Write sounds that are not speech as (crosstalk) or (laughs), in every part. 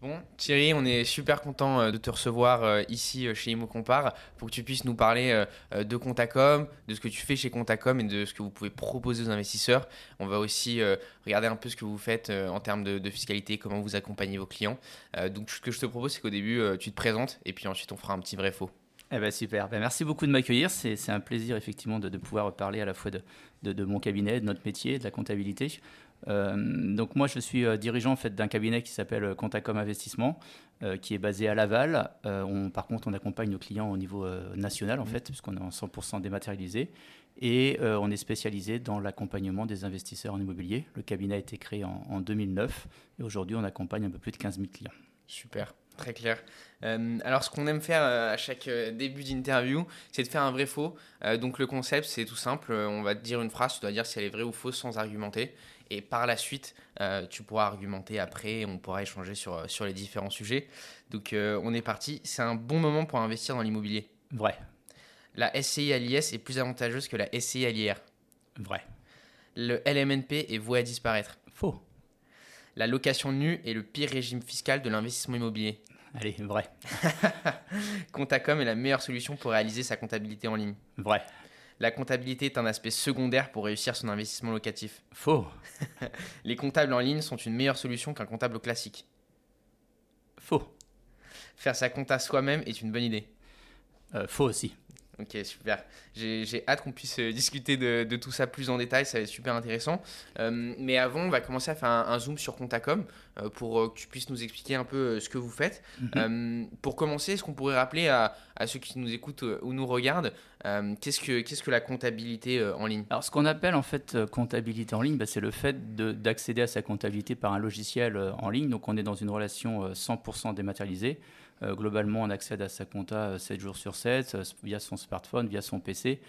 Bon, Thierry, on est super content euh, de te recevoir euh, ici euh, chez Imo Compare pour que tu puisses nous parler de Contacom, de ce que tu fais chez Contacom et de ce que vous pouvez proposer aux investisseurs. On va aussi regarder un peu ce que vous faites en termes de, fiscalité, comment vous accompagnez vos clients. donc, ce que je te propose, c'est qu'au début, tu te présentes et puis ensuite, on fera un petit vrai faux. Eh ben super, ben, merci beaucoup de m'accueillir. C'est un plaisir effectivement de, pouvoir parler à la fois de, de, mon cabinet, de notre métier, de la comptabilité. Euh, donc moi, je suis euh, dirigeant en fait, d'un cabinet qui s'appelle euh, Contacom Investissement, qui est basé à Laval. on, par contre, on accompagne nos clients au niveau national, en fait, puisqu'on est en 100% dématérialisé. Et on est spécialisé dans l'accompagnement des investisseurs en immobilier. Le cabinet a été créé en, en 2009 et aujourd'hui, on accompagne un peu plus de 15 000 clients. Super. Très clair. alors, ce qu'on aime faire à chaque début d'interview, c'est de faire un vrai faux. donc, le concept, c'est tout simple. On va te dire une phrase, tu dois dire si elle est vraie ou fausse sans argumenter. Et par la suite, euh, tu pourras argumenter après, on pourra échanger sur, euh, sur les différents sujets. Donc euh, on est parti. C'est un bon moment pour investir dans l'immobilier. Vrai. La SCI à l'IS est plus avantageuse que la SCI à l'IR. Vrai. Le LMNP est voué à disparaître. Faux. La location nue est le pire régime fiscal de l'investissement immobilier. Allez, vrai. (laughs) Contacom est la meilleure solution pour réaliser sa comptabilité en ligne. Vrai. La comptabilité est un aspect secondaire pour réussir son investissement locatif. Faux. (laughs) Les comptables en ligne sont une meilleure solution qu'un comptable classique. Faux. Faire sa compta soi-même est une bonne idée. Euh, faux aussi. Ok, super. J'ai hâte qu'on puisse euh, discuter de, tout ça plus en détail, ça va être super intéressant. Euh, mais avant, on va commencer à faire un, zoom sur Contacom euh, pour que tu puisses nous expliquer un peu ce que vous faites. Mhm. pour commencer, est-ce qu'on pourrait rappeler à, ceux qui nous écoutent ou nous regardent, qu'est-ce que, qu'est-ce que la comptabilité en ligne? Alors, ce qu'on appelle en fait comptabilité en ligne, bah, c'est le fait d'accéder à sa comptabilité par un logiciel en ligne. Donc, on est dans une relation 100% dématérialisée. Euh, globalement, on accède à sa compta 7 euh, jours sur 7 euh, via son smartphone, via son PC.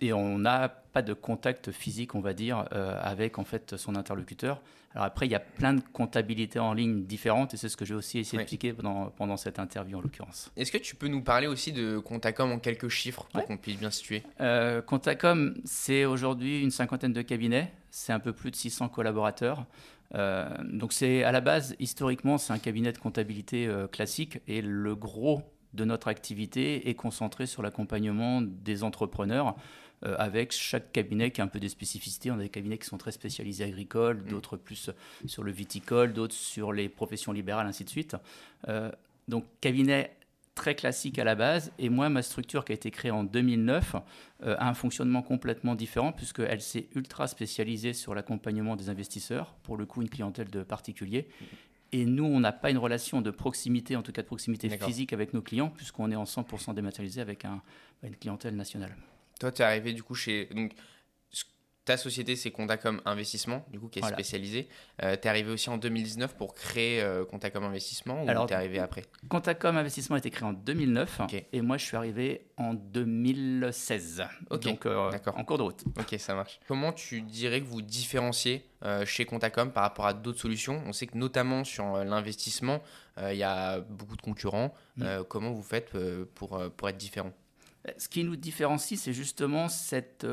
et on n'a pas de contact physique, on va dire, avec en fait son interlocuteur. Alors après, il y a plein de comptabilités en ligne différentes et c'est ce que j'ai aussi essayé d'expliquer pendant, pendant cette interview en l'occurrence. Est-ce que tu peux nous parler aussi de Contacom en quelques chiffres pour qu'on puisse bien situer? Euh, Contacom, c'est aujourd'hui une cinquantaine de cabinets, c'est un peu plus de 600 collaborateurs. Euh, donc c'est à la base, historiquement, c'est un cabinet de comptabilité euh, classique et le gros de notre activité est concentré sur l'accompagnement des entrepreneurs euh, avec chaque cabinet qui a un peu des spécificités. On a des cabinets qui sont très spécialisés agricoles, mm. d'autres plus sur le viticole, d'autres sur les professions libérales, ainsi de suite. donc cabinet très classique à la base. Et moi, ma structure qui a été créée en 2009 euh, a un fonctionnement complètement différent puisqu'elle s'est ultra spécialisée sur l'accompagnement des investisseurs, pour le coup une clientèle de particuliers. Et nous, on n'a pas une relation de proximité, en tout cas de proximité physique avec nos clients, puisqu'on est en 100% dématérialisé avec un, une clientèle nationale. Toi, tu es arrivé du coup chez... Donc, ta société, c'est Contacom Investissement, du coup, qui est spécialisée. Euh, tu es arrivé aussi en 2019 pour créer euh, Contacom Investissement ou tu es arrivé après? Contacom Investissement a été créé en 2009 et moi, je suis arrivé en 2016. Donc, euh, en cours de route. Ok, ça marche. Comment tu dirais que vous différenciez euh, chez Contacom par rapport à d'autres solutions? On sait que notamment sur l'investissement, il y a beaucoup de concurrents. Mm. comment vous faites pour, pour être différent? Ce qui nous différencie, c'est justement cette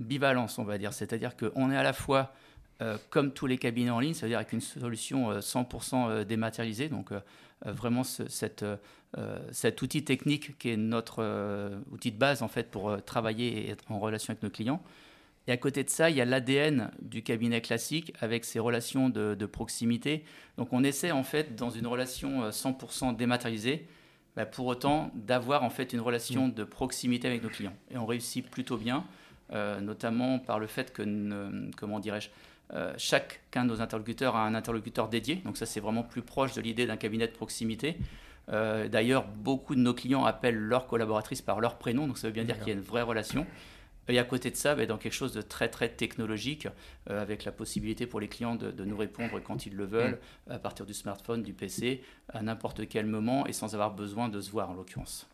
bivalence, on va dire. C'est-à-dire qu'on est à la fois, euh, comme tous les cabinets en ligne, c'est-à-dire avec une solution 100% euh, euh, dématérialisée, donc vraiment cette, cet outil technique qui est notre outil de base en fait pour travailler et être en relation avec nos clients. Et à côté de ça, il y a l'ADN du cabinet classique avec ses relations de, proximité. Donc on essaie en fait dans une relation 100% dématérialisée, bah, pour autant d'avoir en fait une relation mmh. de proximité avec nos clients. Et on réussit plutôt bien. Euh, notamment par le fait que, comment dirais-je, euh, chacun de nos interlocuteurs a un interlocuteur dédié, donc ça c'est vraiment plus proche de l'idée d'un cabinet de proximité. Euh, d'ailleurs, beaucoup de nos clients appellent leurs collaboratrices par leur prénom, donc ça veut bien dire qu'il y a une vraie relation. Et à côté de ça, bah, dans quelque chose de très très technologique, avec la possibilité pour les clients de, de, nous répondre quand ils le veulent, mm. à partir du smartphone, du PC, à n'importe quel moment et sans avoir besoin de se voir en l'occurrence.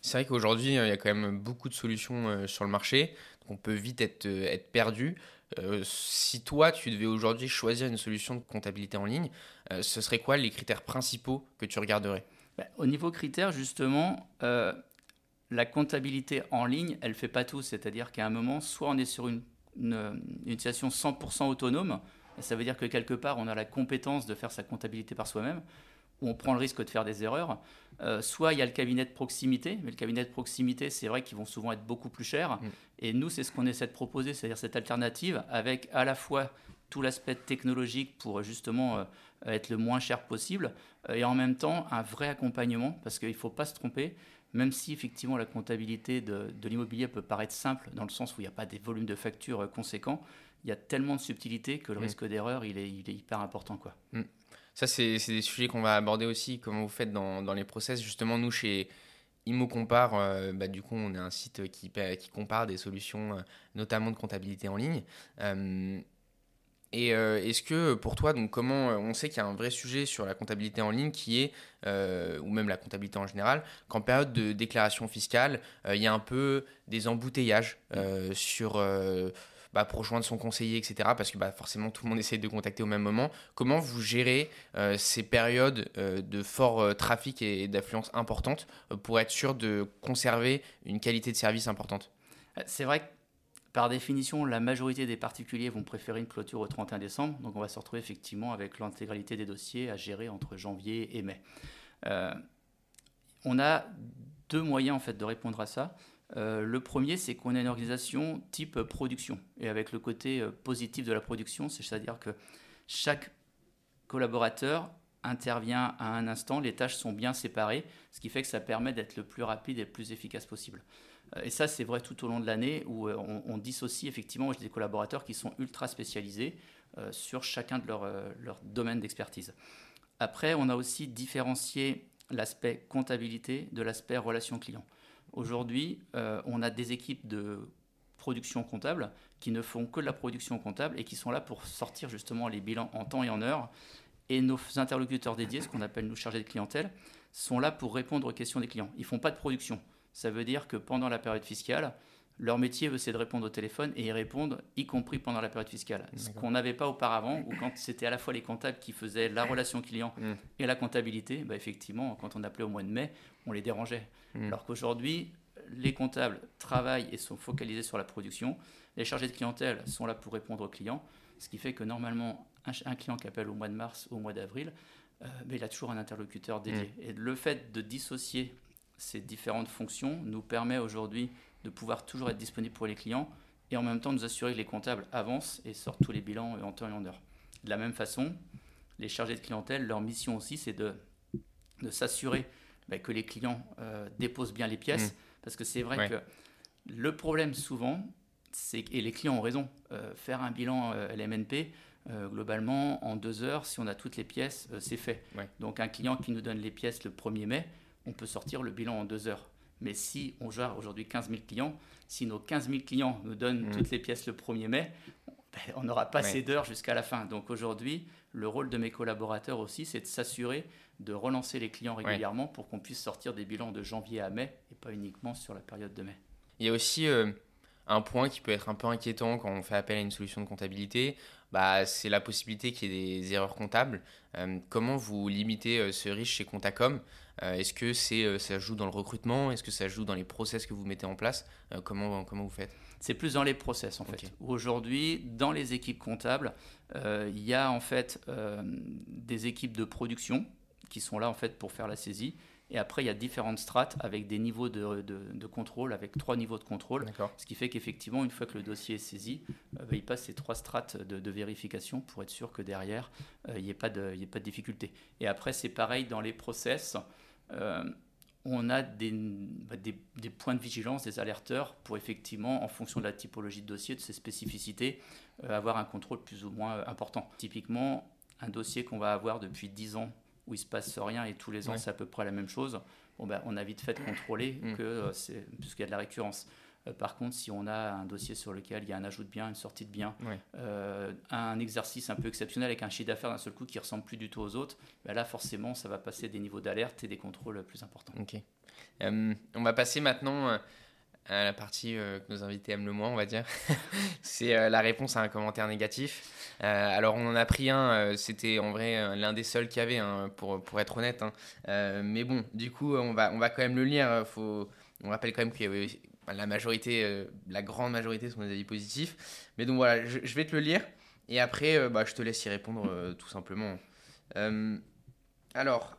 C'est vrai qu'aujourd'hui, il y a quand même beaucoup de solutions sur le marché on peut vite être, euh, perdu. Euh, si toi, tu devais aujourd'hui choisir une solution de comptabilité en ligne, euh, ce serait quoi les critères principaux que tu regarderais? Bah, Au niveau critères, justement, la comptabilité en ligne, elle fait pas tout. C'est-à-dire qu'à un moment, soit on est sur une, une, situation 100% autonome, Ça veut dire que quelque part, on a la compétence de faire sa comptabilité par soi-même, où on prend le risque de faire des erreurs. Euh, soit il y a le cabinet de proximité, mais le cabinet de proximité, c'est vrai qu'ils vont souvent être beaucoup plus chers. Mm. Et nous, c'est ce qu'on essaie de proposer, c'est-à-dire cette alternative avec à la fois tout l'aspect technologique pour justement euh, être le moins cher possible, euh, et en même temps un vrai accompagnement, parce qu'il ne faut pas se tromper, même si effectivement la comptabilité de, l'immobilier peut paraître simple, dans le sens où il n'y a pas des volumes de factures conséquents, il y a tellement de subtilité que le mm. risque d'erreur, il est, il est, hyper important. Quoi. Mm. Ça, c'est des sujets qu'on va aborder aussi, comment vous faites dans, les process. Justement, nous, chez Imo Compare, euh, bah, du coup, on est un site qui, qui compare des solutions, euh, notamment de comptabilité en ligne. Euh, et est-ce que pour toi, donc comment on sait qu'il y a un vrai sujet sur la comptabilité en ligne qui est, ou même la comptabilité en général, qu'en période de déclaration fiscale, il y a un peu des embouteillages sur bah, pour rejoindre son conseiller, etc. Parce que bah, forcément, tout le monde essaie de contacter au même moment. Comment vous gérez euh, ces périodes euh, de fort euh, trafic et, d'affluence importante pour être sûr de conserver une qualité de service importante? C'est vrai que par définition, la majorité des particuliers vont préférer une clôture au 31 décembre. Donc on va se retrouver effectivement avec l'intégralité des dossiers à gérer entre janvier et mai. on a deux moyens en fait de répondre à ça. Euh, le premier, c'est qu'on a une organisation type production. Et avec le côté euh, positif de la production, c'est-à-dire que chaque collaborateur intervient à un instant, les tâches sont bien séparées, ce qui fait que ça permet d'être le plus rapide et le plus efficace possible. Euh, et ça, c'est vrai tout au long de l'année où on, dissocie effectivement des collaborateurs qui sont ultra spécialisés sur chacun de leurs leur domaines d'expertise. Après, on a aussi différencié l'aspect comptabilité de l'aspect relation client. Aujourd'hui, euh, on a des équipes de production comptable qui ne font que de la production comptable et qui sont là pour sortir justement les bilans en temps et en heure. Et nos interlocuteurs dédiés, ce qu'on appelle nous chargés de clientèle, sont là pour répondre aux questions des clients. Ils ne font pas de production. Ça veut dire que pendant la période fiscale, leur métier, c'est de répondre au téléphone et y répondre, y compris pendant la période fiscale. Ce qu'on n'avait pas auparavant, où quand c'était à la fois les comptables qui faisaient la relation client mm. et la comptabilité, bah effectivement, quand on appelait au mois de mai, on les dérangeait. Mm. Alors qu'aujourd'hui, les comptables travaillent et sont focalisés sur la production. Les chargés de clientèle sont là pour répondre aux clients. Ce qui fait que normalement, un, client qui appelle au mois de mars ou au mois d'avril, euh, bah, il a toujours un interlocuteur dédié. Mm. Et le fait de dissocier ces différentes fonctions nous permet aujourd'hui de pouvoir toujours être disponible pour les clients et en même temps nous assurer que les comptables avancent et sortent tous les bilans en temps et en heure. De la même façon, les chargés de clientèle, leur mission aussi, c'est de, de s'assurer bah, que les clients euh, déposent bien les pièces, mmh. parce que c'est vrai que le problème souvent, c'est et les clients ont raison, euh, faire un bilan euh, LMNP, globalement, en deux heures, si on a toutes les pièces, c'est fait. Donc un client qui nous donne les pièces le 1er mai, on peut sortir le bilan en deux heures. Mais si on gère aujourd'hui 15 000 clients, si nos 15 000 clients nous donnent mm. toutes les pièces le 1er mai, ben, on n'aura pas assez d'heures jusqu'à la fin. Donc aujourd'hui, le rôle de mes collaborateurs aussi, c'est de s'assurer de relancer les clients régulièrement pour qu'on puisse sortir des bilans de janvier à mai et pas uniquement sur la période de mai. Il y a aussi euh, un point qui peut être un peu inquiétant quand on fait appel à une solution de comptabilité, bah, c'est la possibilité qu'il y ait des erreurs comptables. Euh, comment vous limitez euh, ce risque chez Contacom? euh, Est-ce que c'est, ça joue dans le recrutement? Est-ce que ça joue dans les process que vous mettez en place? Comment, comment vous faites? C'est plus dans les process en fait. Aujourd'hui, dans les équipes comptables, il y a en fait des équipes de production qui sont là en fait pour faire la saisie et après, il y a différentes strates avec des niveaux de, de, contrôle, avec trois niveaux de contrôle. Ce qui fait qu'effectivement, une fois que le dossier est saisi, euh, bah, il passe ces trois strates de, vérification pour être sûr que derrière, euh, il n'y de, ait pas de difficulté. Et après, c'est pareil dans les process. Euh, on a des, des, des, points de vigilance, des alerteurs pour effectivement, en fonction de la typologie de dossier, de ses spécificités, avoir un contrôle plus ou moins important. Typiquement, un dossier qu'on va avoir depuis 10 ans où il se passe rien et tous les ans c'est à peu près la même chose, bon, ben, on a vite fait de contrôler mm. que euh, c'est puisqu'il y a de la récurrence. Euh, par contre, si on a un dossier sur lequel il y a un ajout de bien, une sortie de bien, euh, un exercice un peu exceptionnel avec un chiffre d'affaires d'un seul coup qui ressemble plus du tout aux autres, ben là forcément ça va passer des niveaux d'alerte et des contrôles plus importants. Ok. on va passer maintenant la partie euh, que nos invités aiment le moins, on va dire. (laughs) c'est euh, la réponse à un commentaire négatif. Euh, alors, on en a pris un, c'était en vrai l'un des seuls qu'il y avait, hein, pour, pour être honnête. Hein. mais bon, du coup, on va, on va quand même le lire. Faut, on rappelle quand même que la majorité, la grande majorité sont des avis positifs. Mais donc voilà, je, vais te le lire. Et après, bah, je te laisse y répondre tout simplement. alors,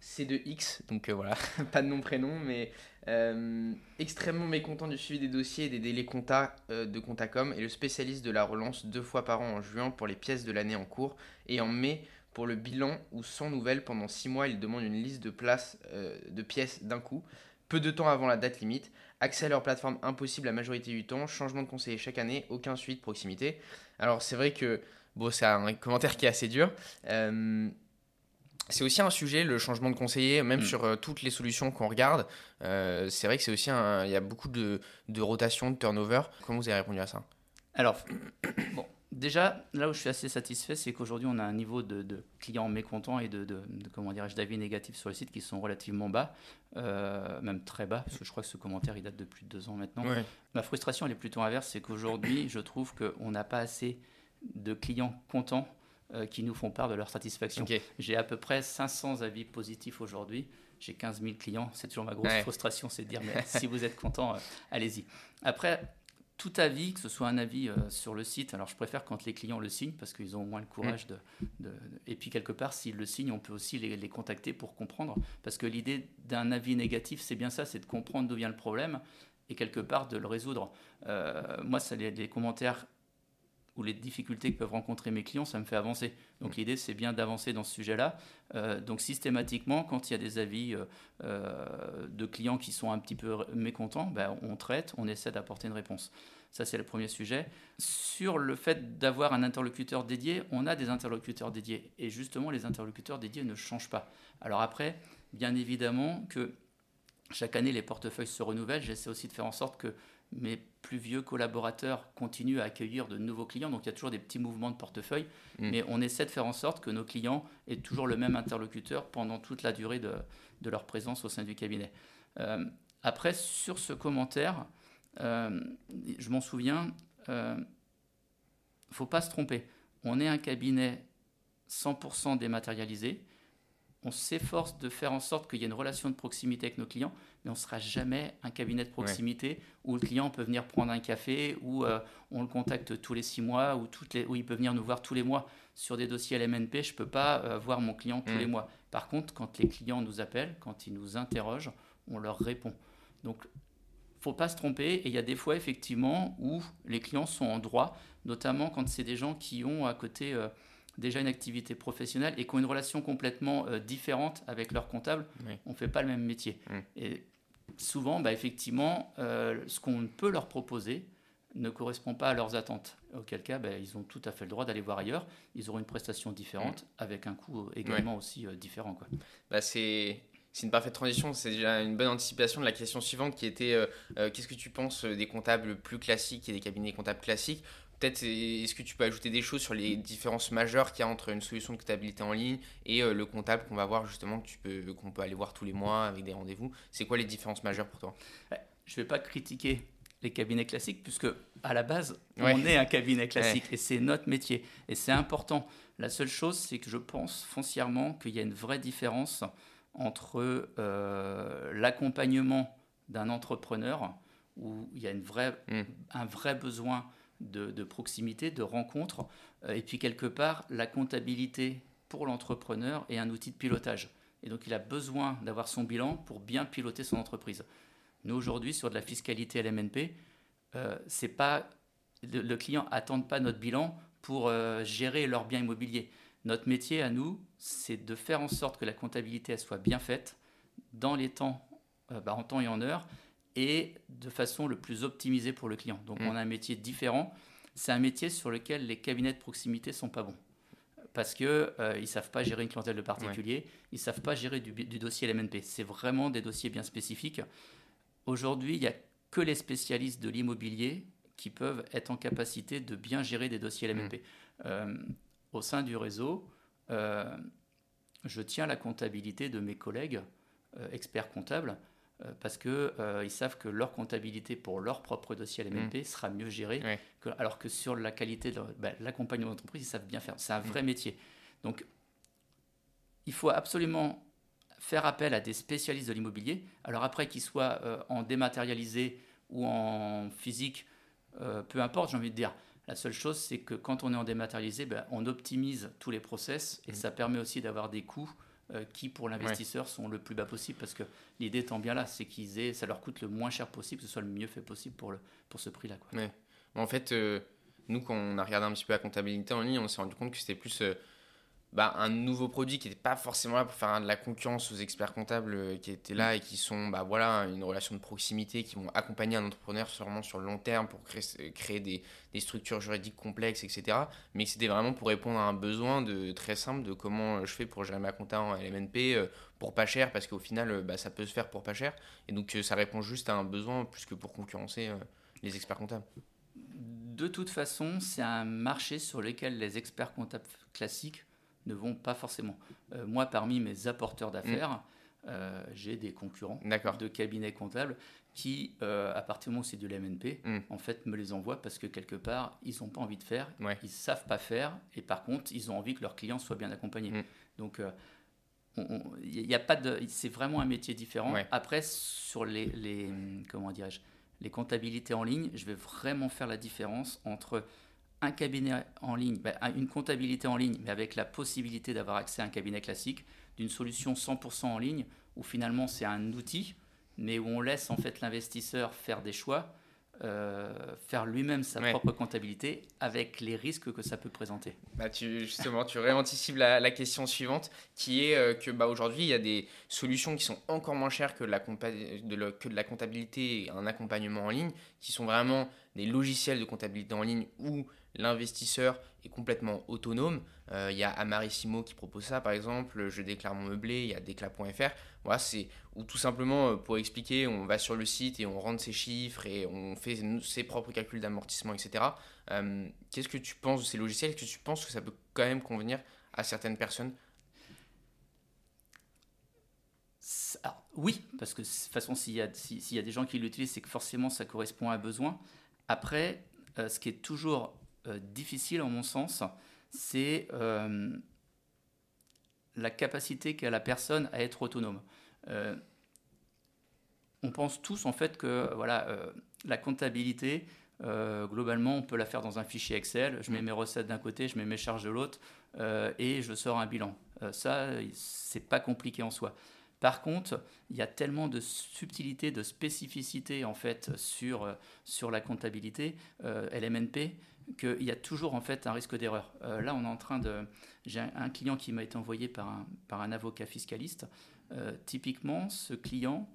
c'est de X, donc voilà, (laughs) pas de nom prénom, mais extrêmement mécontent du suivi des dossiers et des délais compta de Comptacom et le spécialiste de la relance deux fois par an en juin pour les pièces de l'année en cours et en mai pour le bilan ou sans nouvelles pendant six mois. Il demande une liste de places de pièces d'un coup peu de temps avant la date limite, accès à leur plateforme impossible la majorité du temps, changement de conseiller chaque année, aucun suivi de proximité. Alors c'est vrai que bon, c'est un commentaire qui est assez dur. Euh, c'est aussi un sujet, le changement de conseiller, même mm. sur euh, toutes les solutions qu'on regarde. Euh, c'est vrai que c'est aussi un, il y a beaucoup de, de rotation, de turnover. Comment vous avez répondu à ça? Alors, (clears throat) bon, Déjà, là où je suis assez satisfait, c'est qu'aujourd'hui, on a un niveau de, clients mécontents et de, comment dirais-je, d'avis négatifs sur le site qui sont relativement bas, euh, même très bas, parce que je crois que ce commentaire, il date de plus de deux ans maintenant. Ma frustration, elle est plutôt inverse, c'est qu'aujourd'hui, je trouve qu'on n'a pas assez de clients contents euh, qui nous font part de leur satisfaction. J'ai à peu près 500 avis positifs aujourd'hui. J'ai 15 000 clients. C'est toujours ma grosse frustration, c'est de dire, mais si vous êtes content, euh, allez-y. Après, tout avis, que ce soit un avis euh, sur le site, alors je préfère quand les clients le signent parce qu'ils ont au moins le courage de, Et puis quelque part, s'ils le signent, on peut aussi les, contacter pour comprendre. Parce que l'idée d'un avis négatif, c'est bien ça, c'est de comprendre d'où vient le problème et quelque part de le résoudre. Euh, moi, ça, les, les, commentaires ou les difficultés que peuvent rencontrer mes clients, ça me fait avancer. Donc l'idée, c'est bien d'avancer dans ce sujet-là. Euh, donc systématiquement, quand il y a des avis de clients qui sont un petit peu mécontents, ben, on traite, on essaie d'apporter une réponse. Ça, c'est le premier sujet. Sur le fait d'avoir un interlocuteur dédié, on a des interlocuteurs dédiés. Et justement, les interlocuteurs dédiés ne changent pas. Alors après, bien évidemment que chaque année, les portefeuilles se renouvellent. J'essaie aussi de faire en sorte que mes plus vieux collaborateurs continuent à accueillir de nouveaux clients. Donc il y a toujours des petits mouvements de portefeuille, mm. mais on essaie de faire en sorte que nos clients aient toujours le même interlocuteur pendant toute la durée de, leur présence au sein du cabinet. Euh, après, sur ce commentaire, euh, je m'en souviens, il euh, ne faut pas se tromper. On est un cabinet 100% dématérialisé. On s'efforce de faire en sorte qu'il y ait une relation de proximité avec nos clients, mais on ne sera jamais un cabinet de proximité où le client peut venir prendre un café, où euh, on le contacte tous les six mois, où, toutes les, où il peut venir nous voir tous les mois. Sur des dossiers LMNP, je ne peux pas voir mon client tous les mm. mois. Par contre, quand les clients nous appellent, quand ils nous interrogent, on leur répond. Donc faut pas se tromper. Et il y a des fois, effectivement, où les clients sont en droit, notamment quand c'est des gens qui ont à côté euh, déjà une activité professionnelle et qui ont une relation complètement euh, différente avec leur comptable. On ne fait pas le même métier. Mm. Et souvent, bah, effectivement, euh, ce qu'on peut leur proposer ne correspond pas à leurs attentes. Auquel cas, bah, ils ont tout à fait le droit d'aller voir ailleurs. Ils auront une prestation différente mm. avec un coût également aussi différent. Quoi. Bah, c'est c'est une parfaite transition. C'est déjà une bonne anticipation de la question suivante qui était euh, euh, qu'est-ce que tu penses des comptables plus classiques et des cabinets comptables classiques? Peut-être est-ce que tu peux ajouter des choses sur les différences majeures qu'il y a entre une solution de comptabilité en ligne et euh, le comptable qu'on va voir justement que tu peux qu'on peut aller voir tous les mois avec des rendez-vous? C'est quoi les différences majeures pour toi? Je ne vais pas critiquer les cabinets classiques puisque à la base on est un cabinet classique et c'est notre métier et c'est important. La seule chose c'est que je pense foncièrement qu'il y a une vraie différence entre euh, l'accompagnement d'un entrepreneur, où il y a une vraie, mm. un vrai besoin de, proximité, de rencontre, euh, et puis quelque part, la comptabilité pour l'entrepreneur est un outil de pilotage. Et donc il a besoin d'avoir son bilan pour bien piloter son entreprise. Nous, aujourd'hui, sur de la fiscalité LMNP, euh, c'est pas, le, client n'attend pas notre bilan pour euh, gérer leurs biens immobiliers. Notre métier à nous, c'est de faire en sorte que la comptabilité soit bien faite dans les temps, bah, en temps et en heure, et de façon le plus optimisée pour le client. Donc mm. on a un métier différent. C'est un métier sur lequel les cabinets de proximité sont pas bons parce qu'ils euh, ne savent pas gérer une clientèle de particuliers, ils ne savent pas gérer du, du dossier LMNP. C'est vraiment des dossiers bien spécifiques. Aujourd'hui, il n'y a que les spécialistes de l'immobilier qui peuvent être en capacité de bien gérer des dossiers LMNP. Mm. Euh, au sein du réseau, euh, je tiens la comptabilité de mes collègues experts comptables euh, parce qu'ils savent que leur comptabilité pour leur propre dossier LMNP mmh. sera mieux gérée, alors que sur la qualité de ben, l'accompagnement d'entreprise, ils savent bien faire. C'est un vrai mmh. métier. Donc, il faut absolument faire appel à des spécialistes de l'immobilier. Alors après, qu'ils soient en dématérialisé ou en physique, peu importe, j'ai envie de dire La seule chose, c'est que quand on est en dématérialisé, ben, on optimise tous les process et Mm. ça permet aussi d'avoir des coûts euh, qui, pour l'investisseur, sont le plus bas possible parce que l'idée étant bien là, c'est qu'ils aient, ça leur coûte le moins cher possible, que ce soit le mieux fait possible pour, le, pour ce prix-là. Ouais. En fait, euh, nous, quand on a regardé un petit peu la comptabilité en ligne, on s'est rendu compte que c'était plus euh, bah, un nouveau produit qui n'était pas forcément là pour faire de la concurrence aux experts comptables euh, qui étaient là et qui sont bah, voilà, une relation de proximité, qui vont accompagner un entrepreneur sûrement sur le long terme pour créer, créer des, des structures juridiques complexes, etc. Mais que c'était vraiment pour répondre à un besoin de, très simple de comment euh, je fais pour gérer ma compta en LMNP euh, pour pas cher, parce qu'au final, euh, bah, ça peut se faire pour pas cher. Et donc, euh, ça répond juste à un besoin plus que pour concurrencer euh, les experts comptables. De toute façon, c'est un marché sur lequel les experts comptables classiques ne vont pas forcément. Euh, moi, parmi mes apporteurs d'affaires, euh, j'ai des concurrents de cabinets comptables qui, euh, à partir du moment où c'est de l'MNP, Mm. en fait, me les envoient parce que quelque part, ils n'ont pas envie de faire, Ouais. ils savent pas faire, et par contre, ils ont envie que leurs clients soient bien accompagnés. Mm. Donc, il a pas de, c'est vraiment un métier différent. Ouais. Après, sur les, les comment dirais-je, les comptabilités en ligne, je vais vraiment faire la différence entre un cabinet en ligne, ben, un- une comptabilité en ligne, mais avec la possibilité d'avoir accès à un cabinet classique, d'une solution 100% en ligne, où finalement c'est un outil, mais où on laisse en fait l'investisseur faire des choix, euh, faire lui-même sa Ouais. propre comptabilité, avec les risques que ça peut présenter. Bah, tu, justement, tu réanticipes la, la question suivante, qui est euh, que bah, aujourd'hui, il y a des solutions qui sont encore moins chères que, la de le- que de la comptabilité et un accompagnement en ligne, qui sont vraiment des logiciels de comptabilité en ligne où l'investisseur est complètement autonome. Euh, Il y a Amarissimo qui propose ça, par exemple, Je déclare mon meublé, il y a Déclat.fr. Voilà, c'est ou tout simplement, euh, pour expliquer, on va sur le site et on rentre ses chiffres et on fait ses propres calculs d'amortissement, etc. Euh, Qu'est-ce que tu penses de ces logiciels? Est-ce que tu penses que ça peut quand même convenir à certaines personnes? Alors, oui, parce que de toute façon, s'il y, a- des gens qui l'utilisent, c'est que forcément ça correspond à un besoin. Après, euh, ce qui est toujours euh, difficile, en mon sens, c'est euh, la capacité qu'a la personne à être autonome. Euh, on pense tous en fait que voilà, euh, la comptabilité, euh, globalement, on peut la faire dans un fichier Excel. Je mets mes recettes d'un côté, je mets mes charges de l'autre, euh, et je sors un bilan. Euh, ça, c'est pas compliqué en soi. Par contre, il y a tellement de subtilité, de spécificité en fait sur, euh, sur la comptabilité euh, LMNP qu'il y a toujours en fait un risque d'erreur. Euh, là, on est en train de. J'ai un, client qui m'a été envoyé par un, par un avocat fiscaliste. Euh, typiquement, ce client,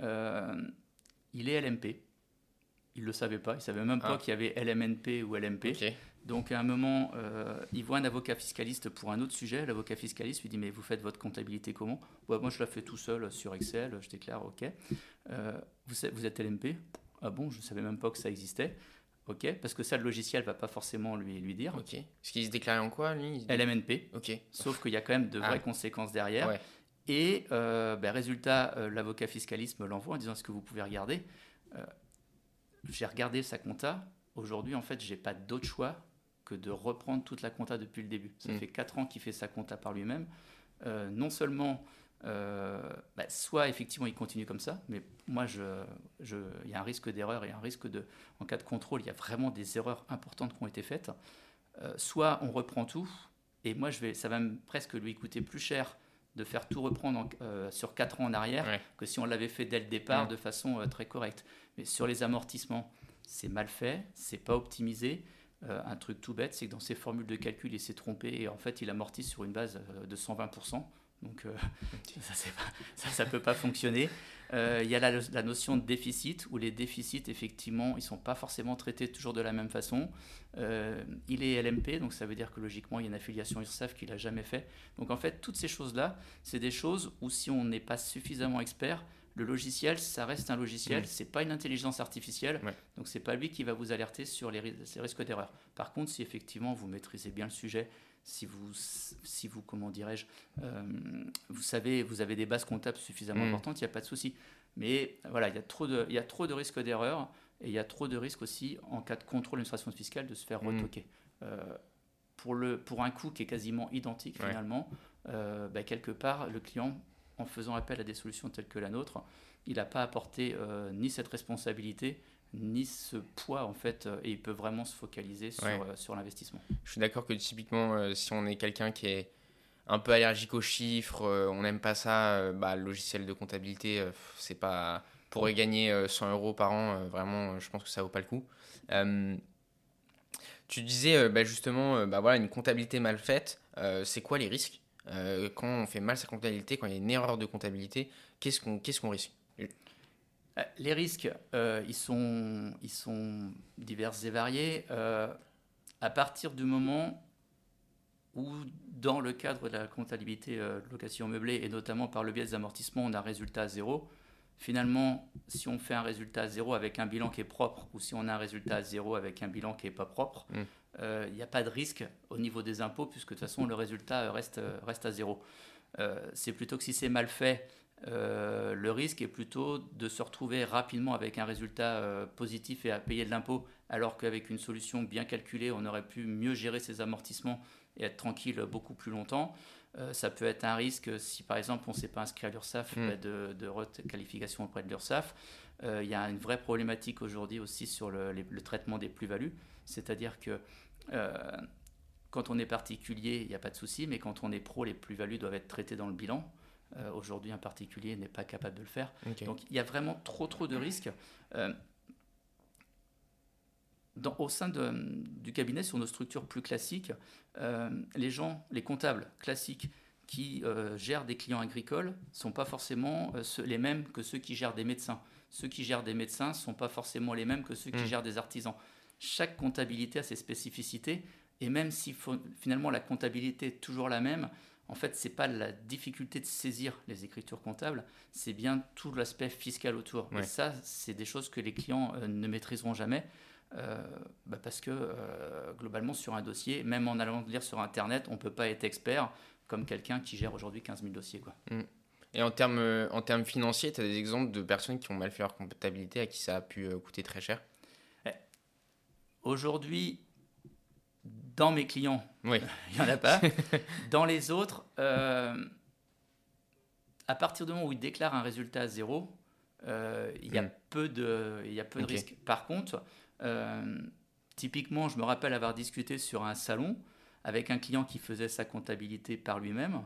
euh, il est LMP. Il ne le savait pas. Il ne savait même pas Ah. qu'il y avait LMNP ou LMP. Donc à un moment, il voit un avocat fiscaliste pour un autre sujet. L'avocat fiscaliste lui dit mais vous faites votre comptabilité comment? Ouais, Moi je la fais tout seul sur Excel. Je déclare OK. Vous, vous êtes LMP Ah bon? Je ne savais même pas que ça existait. OK Parce que ça le logiciel va pas forcément lui, lui dire. Ok. Est-ce qu'il se déclarait en quoi, lui se- LMNP. Ok. Sauf qu'il y a quand même de vraies Ah. conséquences derrière. Ouais. Et euh, ben, résultat, euh, l'avocat fiscaliste me l'envoie en disant est-ce que vous pouvez regarder Euh, J'ai regardé sa compta. Aujourd'hui, en fait, j'ai pas d'autre choix que de reprendre toute la compta depuis le début. Ça Mm. fait 4 ans qu'il fait sa compta par lui-même. Non seulement, euh, bah, soit effectivement il continue comme ça, mais moi, je, je, il y a un risque d'erreur et un risque de, en cas de contrôle, il y a vraiment des erreurs importantes qui ont été faites. Euh, soit on reprend tout, et moi, je vais, ça va me presque lui coûter plus cher de faire tout reprendre en- euh, sur 4 ans en arrière Ouais. que si on l'avait fait dès le départ Mm. de façon très correcte. Mais sur les amortissements, c'est mal fait, c'est pas optimisé. Euh, un truc tout bête, c'est que dans ses formules de calcul, il s'est trompé et en fait, il amortit sur une base de 120%. Donc, euh, (laughs) ça, pas- ça, ça peut pas fonctionner. Euh, Il y a la, la notion de déficit, où les déficits, effectivement, ils sont pas forcément traités toujours de la même façon. Euh, il est LMP, donc ça veut dire que logiquement, il y a une affiliation URSAF qu'il n'a jamais fait. Donc en fait, toutes ces choses-là, c'est des choses où si on n'est pas suffisamment expert, le logiciel, ça reste un logiciel, Mm. c'est pas une intelligence artificielle, Ouais. donc c'est pas lui qui va vous alerter sur les, ris- les risques d'erreur. Par contre, si effectivement vous maîtrisez bien le sujet, si vous, si vous comment dirais-je, euh, vous savez, vous avez des bases comptables suffisamment Mm. importantes, il n'y a pas de souci. Mais voilà, il y a trop de, il y a trop de risques d'erreur et il y a trop de risques aussi en cas de contrôle d'administration fiscale de se faire Mm. retoquer. Euh, pour, le, pour un coût qui est quasiment identique Ouais. finalement, euh, bah, quelque part, le client, en faisant appel à des solutions telles que la nôtre, il n'a pas apporté ni cette responsabilité, ni ce poids en fait, et il peut vraiment se focaliser sur, sur l'investissement. Je suis d'accord que typiquement, si on est quelqu'un qui est un peu allergique aux chiffres, on n'aime pas ça, bah, le logiciel de comptabilité, c'est pas pour gagner 100 euros par an, vraiment, je pense que ça vaut pas le coup. tu disais bah, justement, bah, voilà, une comptabilité mal faite, c'est quoi les risques? Euh, quand on fait mal sa comptabilité, quand il y a une erreur de comptabilité, qu'est-ce qu'on qu'est-ce qu'on risque? euh, Les risques, euh, ils, sont, ils sont divers et variés. à partir du moment où, dans le cadre de la comptabilité location meublée, et notamment par le biais des amortissements, on a un résultat à zéro, finalement, si on fait un résultat à zéro avec un bilan qui est propre, ou si on a un résultat à zéro avec un bilan qui n'est pas propre, mm il euh, n'y a pas de risque au niveau des impôts, puisque de toute façon, le résultat reste, reste à zéro. Euh, c'est plutôt que si c'est mal fait, euh, le risque est plutôt de se retrouver rapidement avec un résultat positif et à payer de l'impôt, alors qu'avec une solution bien calculée, on aurait pu mieux gérer ses amortissements et être tranquille beaucoup plus longtemps. ça peut être un risque si par exemple on ne s'est pas inscrit à l'URSSAF hmm. de, de requalification auprès de l'URSSAF. Il y a une vraie problématique aujourd'hui aussi sur le, le traitement des plus-values, c'est-à-dire que euh, quand on est particulier, il n'y a pas de souci, mais quand on est pro, les plus-values doivent être traitées dans le bilan. Euh, aujourd'hui, un particulier n'est pas capable de le faire. Donc, il y a vraiment trop, trop de risques. Euh, dans, au sein de, du cabinet, sur nos structures plus classiques, les gens, les comptables classiques qui gèrent des clients agricoles ne sont pas forcément les mêmes que ceux qui gèrent des médecins. Ceux qui gèrent des médecins ne sont pas forcément les mêmes que ceux qui hmm. gèrent des artisans chaque comptabilité a ses spécificités. Et même si finalement la comptabilité est toujours la même, en fait, ce n'est pas la difficulté de saisir les écritures comptables, c'est bien tout l'aspect fiscal autour. Et ça, c'est des choses que les clients euh, ne maîtriseront jamais. Euh, bah, parce que euh, globalement, sur un dossier, même en allant lire sur Internet, on ne peut pas être expert comme quelqu'un qui gère aujourd'hui 15 000 dossiers. Quoi. Mm. Et en termes, en termes financiers, tu as des exemples de personnes qui ont mal fait leur comptabilité à qui ça a pu coûter très cher? Aujourd'hui, dans mes clients, oui. (laughs) il n'y en a pas. (laughs) dans les autres, euh, à partir du moment où ils déclarent un résultat à zéro, euh, il y a hmm. peu de, il y a peu de risques. Par contre, euh, typiquement, je me rappelle avoir discuté sur un salon avec un client qui faisait sa comptabilité par lui-même.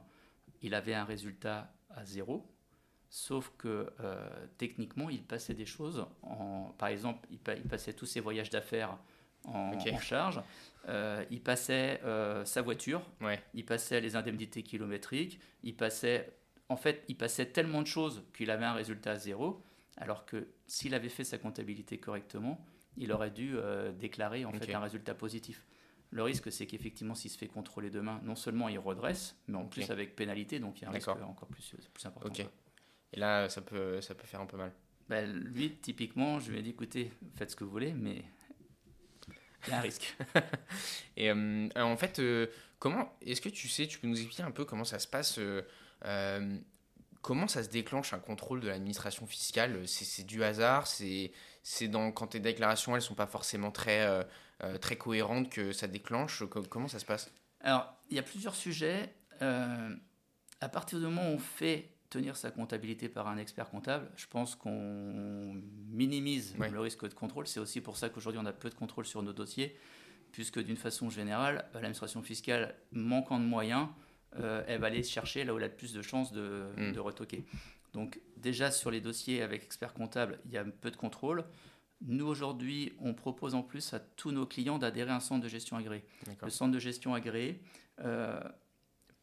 Il avait un résultat à zéro. Sauf que techniquement, il passait des choses. En, par exemple, il, il passait tous ses voyages d'affaires en, charge. Euh, il passait euh, sa voiture, il passait les indemnités kilométriques, il passait, en fait, il passait tellement de choses qu'il avait un résultat à zéro, alors que s'il avait fait sa comptabilité correctement, il aurait dû euh, déclarer en fait un résultat positif. Le risque, c'est qu'effectivement, s'il se fait contrôler demain, non seulement il redresse, mais en plus avec pénalité, donc il y a un risque encore plus, plus important. Et là, ça peut, ça peut faire un peu mal. Ben, lui, typiquement, je lui ai dit écoutez, faites ce que vous voulez, mais il un risque. (laughs) et euh, en fait, euh, comment est-ce que tu sais, tu peux nous expliquer un peu comment ça se passe euh, Comment ça se déclenche un contrôle de l'administration fiscale? C'est du hasard? C'est quand tes déclarations elles sont pas forcément très très cohérentes que ça déclenche? Comment ça se passe? Alors il y a plusieurs sujets. à partir du moment où on fait tenir sa comptabilité par un expert comptable, je pense qu'on minimise le risque de contrôle. C'est aussi pour ça qu'aujourd'hui on a peu de contrôle sur nos dossiers, puisque d'une façon générale, l'administration fiscale manquant de moyens, euh, elle va aller chercher là où elle a le plus de chances de, mm. de, retoquer. Donc déjà sur les dossiers avec expert comptable, il y a peu de contrôle. Nous aujourd'hui, on propose en plus à tous nos clients d'adhérer à un centre de gestion agréé. Le centre de gestion agréé euh,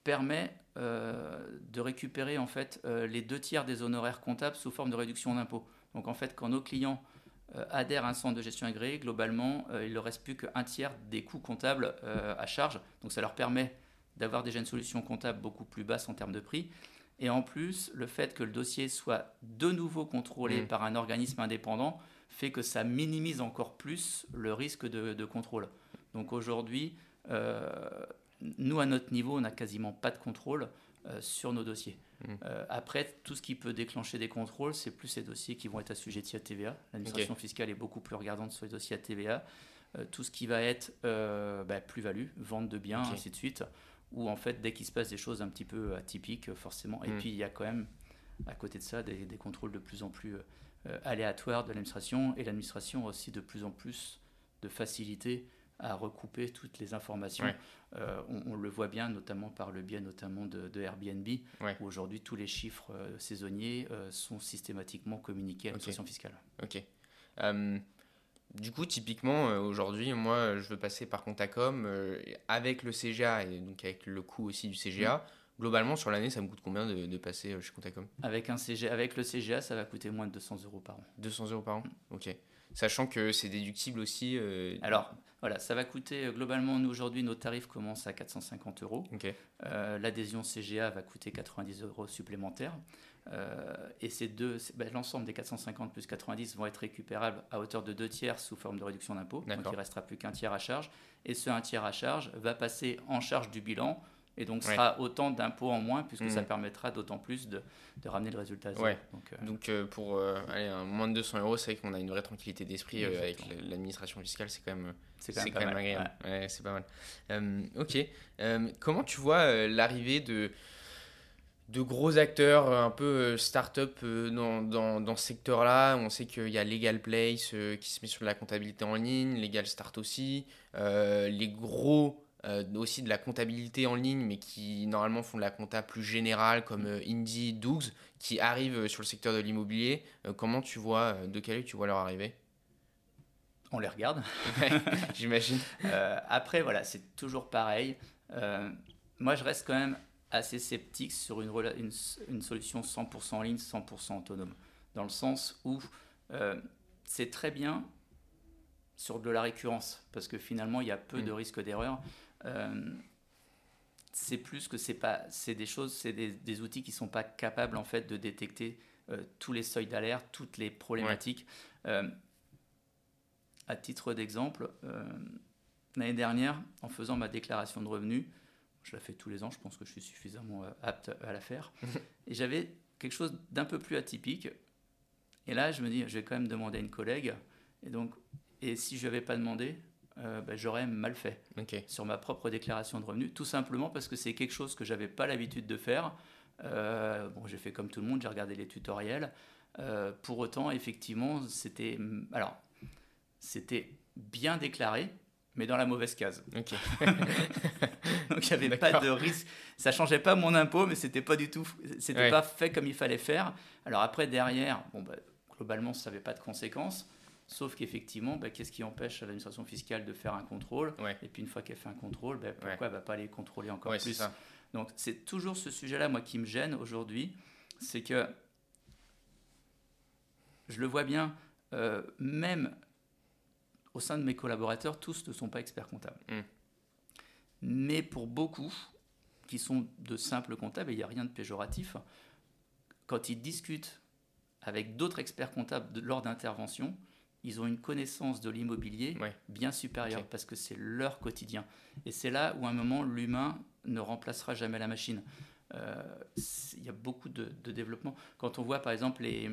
permet de récupérer en fait euh, les deux tiers des honoraires comptables sous forme de réduction d'impôt. Donc en fait, quand nos clients euh, adhèrent à un centre de gestion agréé, globalement, il ne reste plus qu'un tiers des coûts comptables à charge. Donc ça leur permet d'avoir déjà une solution comptable beaucoup plus basse en termes de prix. Et en plus, le fait que le dossier soit de nouveau contrôlé mmh. par un organisme indépendant fait que ça minimise encore plus le risque de, de contrôle. Donc aujourd'hui, nous, à notre niveau, on n'a quasiment pas de contrôle euh, sur nos dossiers. Mmh. Euh, après, tout ce qui peut déclencher des contrôles, c'est plus ces dossiers qui vont être assujettis à TVA. L'administration fiscale est beaucoup plus regardante sur les dossiers à TVA. Euh, tout ce qui va être bah, plus-value, vente de biens, ainsi de suite, où en fait, dès qu'il se passe des choses un petit peu atypiques, forcément. Et mmh. puis, il y a quand même, à côté de ça, des, contrôles de plus en plus aléatoire de l'administration et l'administration a aussi de plus en plus de facilité à recouper toutes les informations. Euh, on, le voit bien, notamment par le biais notamment de, Airbnb, où aujourd'hui tous les chiffres euh, saisonniers euh, sont systématiquement communiqués à l'administration fiscale. Ok. du coup, typiquement, aujourd'hui, moi, je veux passer par Contacom avec le CGA et donc avec le coût aussi du CGA. Mm. Globalement, sur l'année, ça me coûte combien de, passer chez Contacom? Avec, un CGA, avec le CGA, ça va coûter moins de 200 euros par an. 200 euros par an? Ok. Sachant que c'est déductible aussi. Alors, voilà, ça va coûter euh, globalement, nous aujourd'hui, nos tarifs commencent à 450 euros. Euh, l'adhésion CGA va coûter 90 euros supplémentaires. Euh, et ces deux, ben, l'ensemble des 450 plus 90 vont être récupérables à hauteur de deux tiers sous forme de réduction d'impôt. Donc il restera plus qu'un tiers à charge. Et ce un tiers à charge va passer en charge du bilan et donc sera autant d'impôts en moins puisque ça mmh. permettra d'autant plus de, de, ramener le résultat à zéro. Donc, euh, donc euh, pour euh, aller à moins de 200 euros, c'est vrai qu'on a une vraie tranquillité d'esprit avec l'administration fiscale, c'est quand même, c'est quand, même, agréable. Ouais. c'est pas mal. ok. comment tu vois l'arrivée de de gros acteurs un peu start-up dans, dans, dans, ce secteur-là? On sait qu'il y a Legal Place qui se met sur la comptabilité en ligne, Legal Start aussi. les gros euh, aussi de la comptabilité en ligne, mais qui normalement font de la compta plus générale, comme euh, Indie, Dougs, qui arrivent euh, sur le secteur de l'immobilier. comment tu vois, de quel tu vois leur arrivée? On les regarde. (laughs) J'imagine. après, voilà, c'est toujours pareil. moi, je reste quand même assez sceptique sur une, une, une solution 100% en ligne, 100% autonome. Dans le sens où c'est très bien sur de la récurrence, parce que finalement, il y a peu de mm. risques d'erreur. Euh, c'est plus que c'est pas, c'est des choses, c'est des, outils qui sont pas capables en fait de détecter euh, tous les seuils d'alerte, toutes les problématiques. Euh, à titre d'exemple, l'année dernière, en faisant ma déclaration de revenus, je la fais tous les ans, je pense que je suis suffisamment apte à la faire, (laughs) et j'avais quelque chose d'un peu plus atypique. Et là, je me dis, je vais quand même demander à une collègue. Et donc, et si je n'avais pas demandé, euh, ben, j'aurais mal fait sur ma propre déclaration de revenus, tout simplement parce que c'est quelque chose que j'avais pas l'habitude de faire. Euh, bon, j'ai fait comme tout le monde, j'ai regardé les tutoriels. Euh, pour autant, effectivement, c'était alors c'était bien déclaré, mais dans la mauvaise case. (laughs) Donc il n'y avait pas de risque. Ça changeait pas mon impôt, mais c'était pas du tout, c'était pas fait comme il fallait faire. Alors après derrière, bon bah, globalement, ça n'avait pas de conséquences. Sauf qu'effectivement, bah, qu'est-ce qui empêche l'administration fiscale de faire un contrôle Et puis une fois qu'elle fait un contrôle, bah, pourquoi elle ne va pas les contrôler encore plus Donc c'est toujours ce sujet-là, moi, qui me gêne aujourd'hui. C'est que je le vois bien, euh, même au sein de mes collaborateurs, tous ne sont pas experts comptables. Hmm. Mais pour beaucoup, qui sont de simples comptables, et il n'y a rien de péjoratif, quand ils discutent avec d'autres experts comptables lors d'interventions, ils ont une connaissance de l'immobilier bien supérieure parce que c'est leur quotidien. Et c'est là où à un moment l'humain ne remplacera jamais la machine. Euh, il y a beaucoup de, développement. Quand on voit par exemple, les,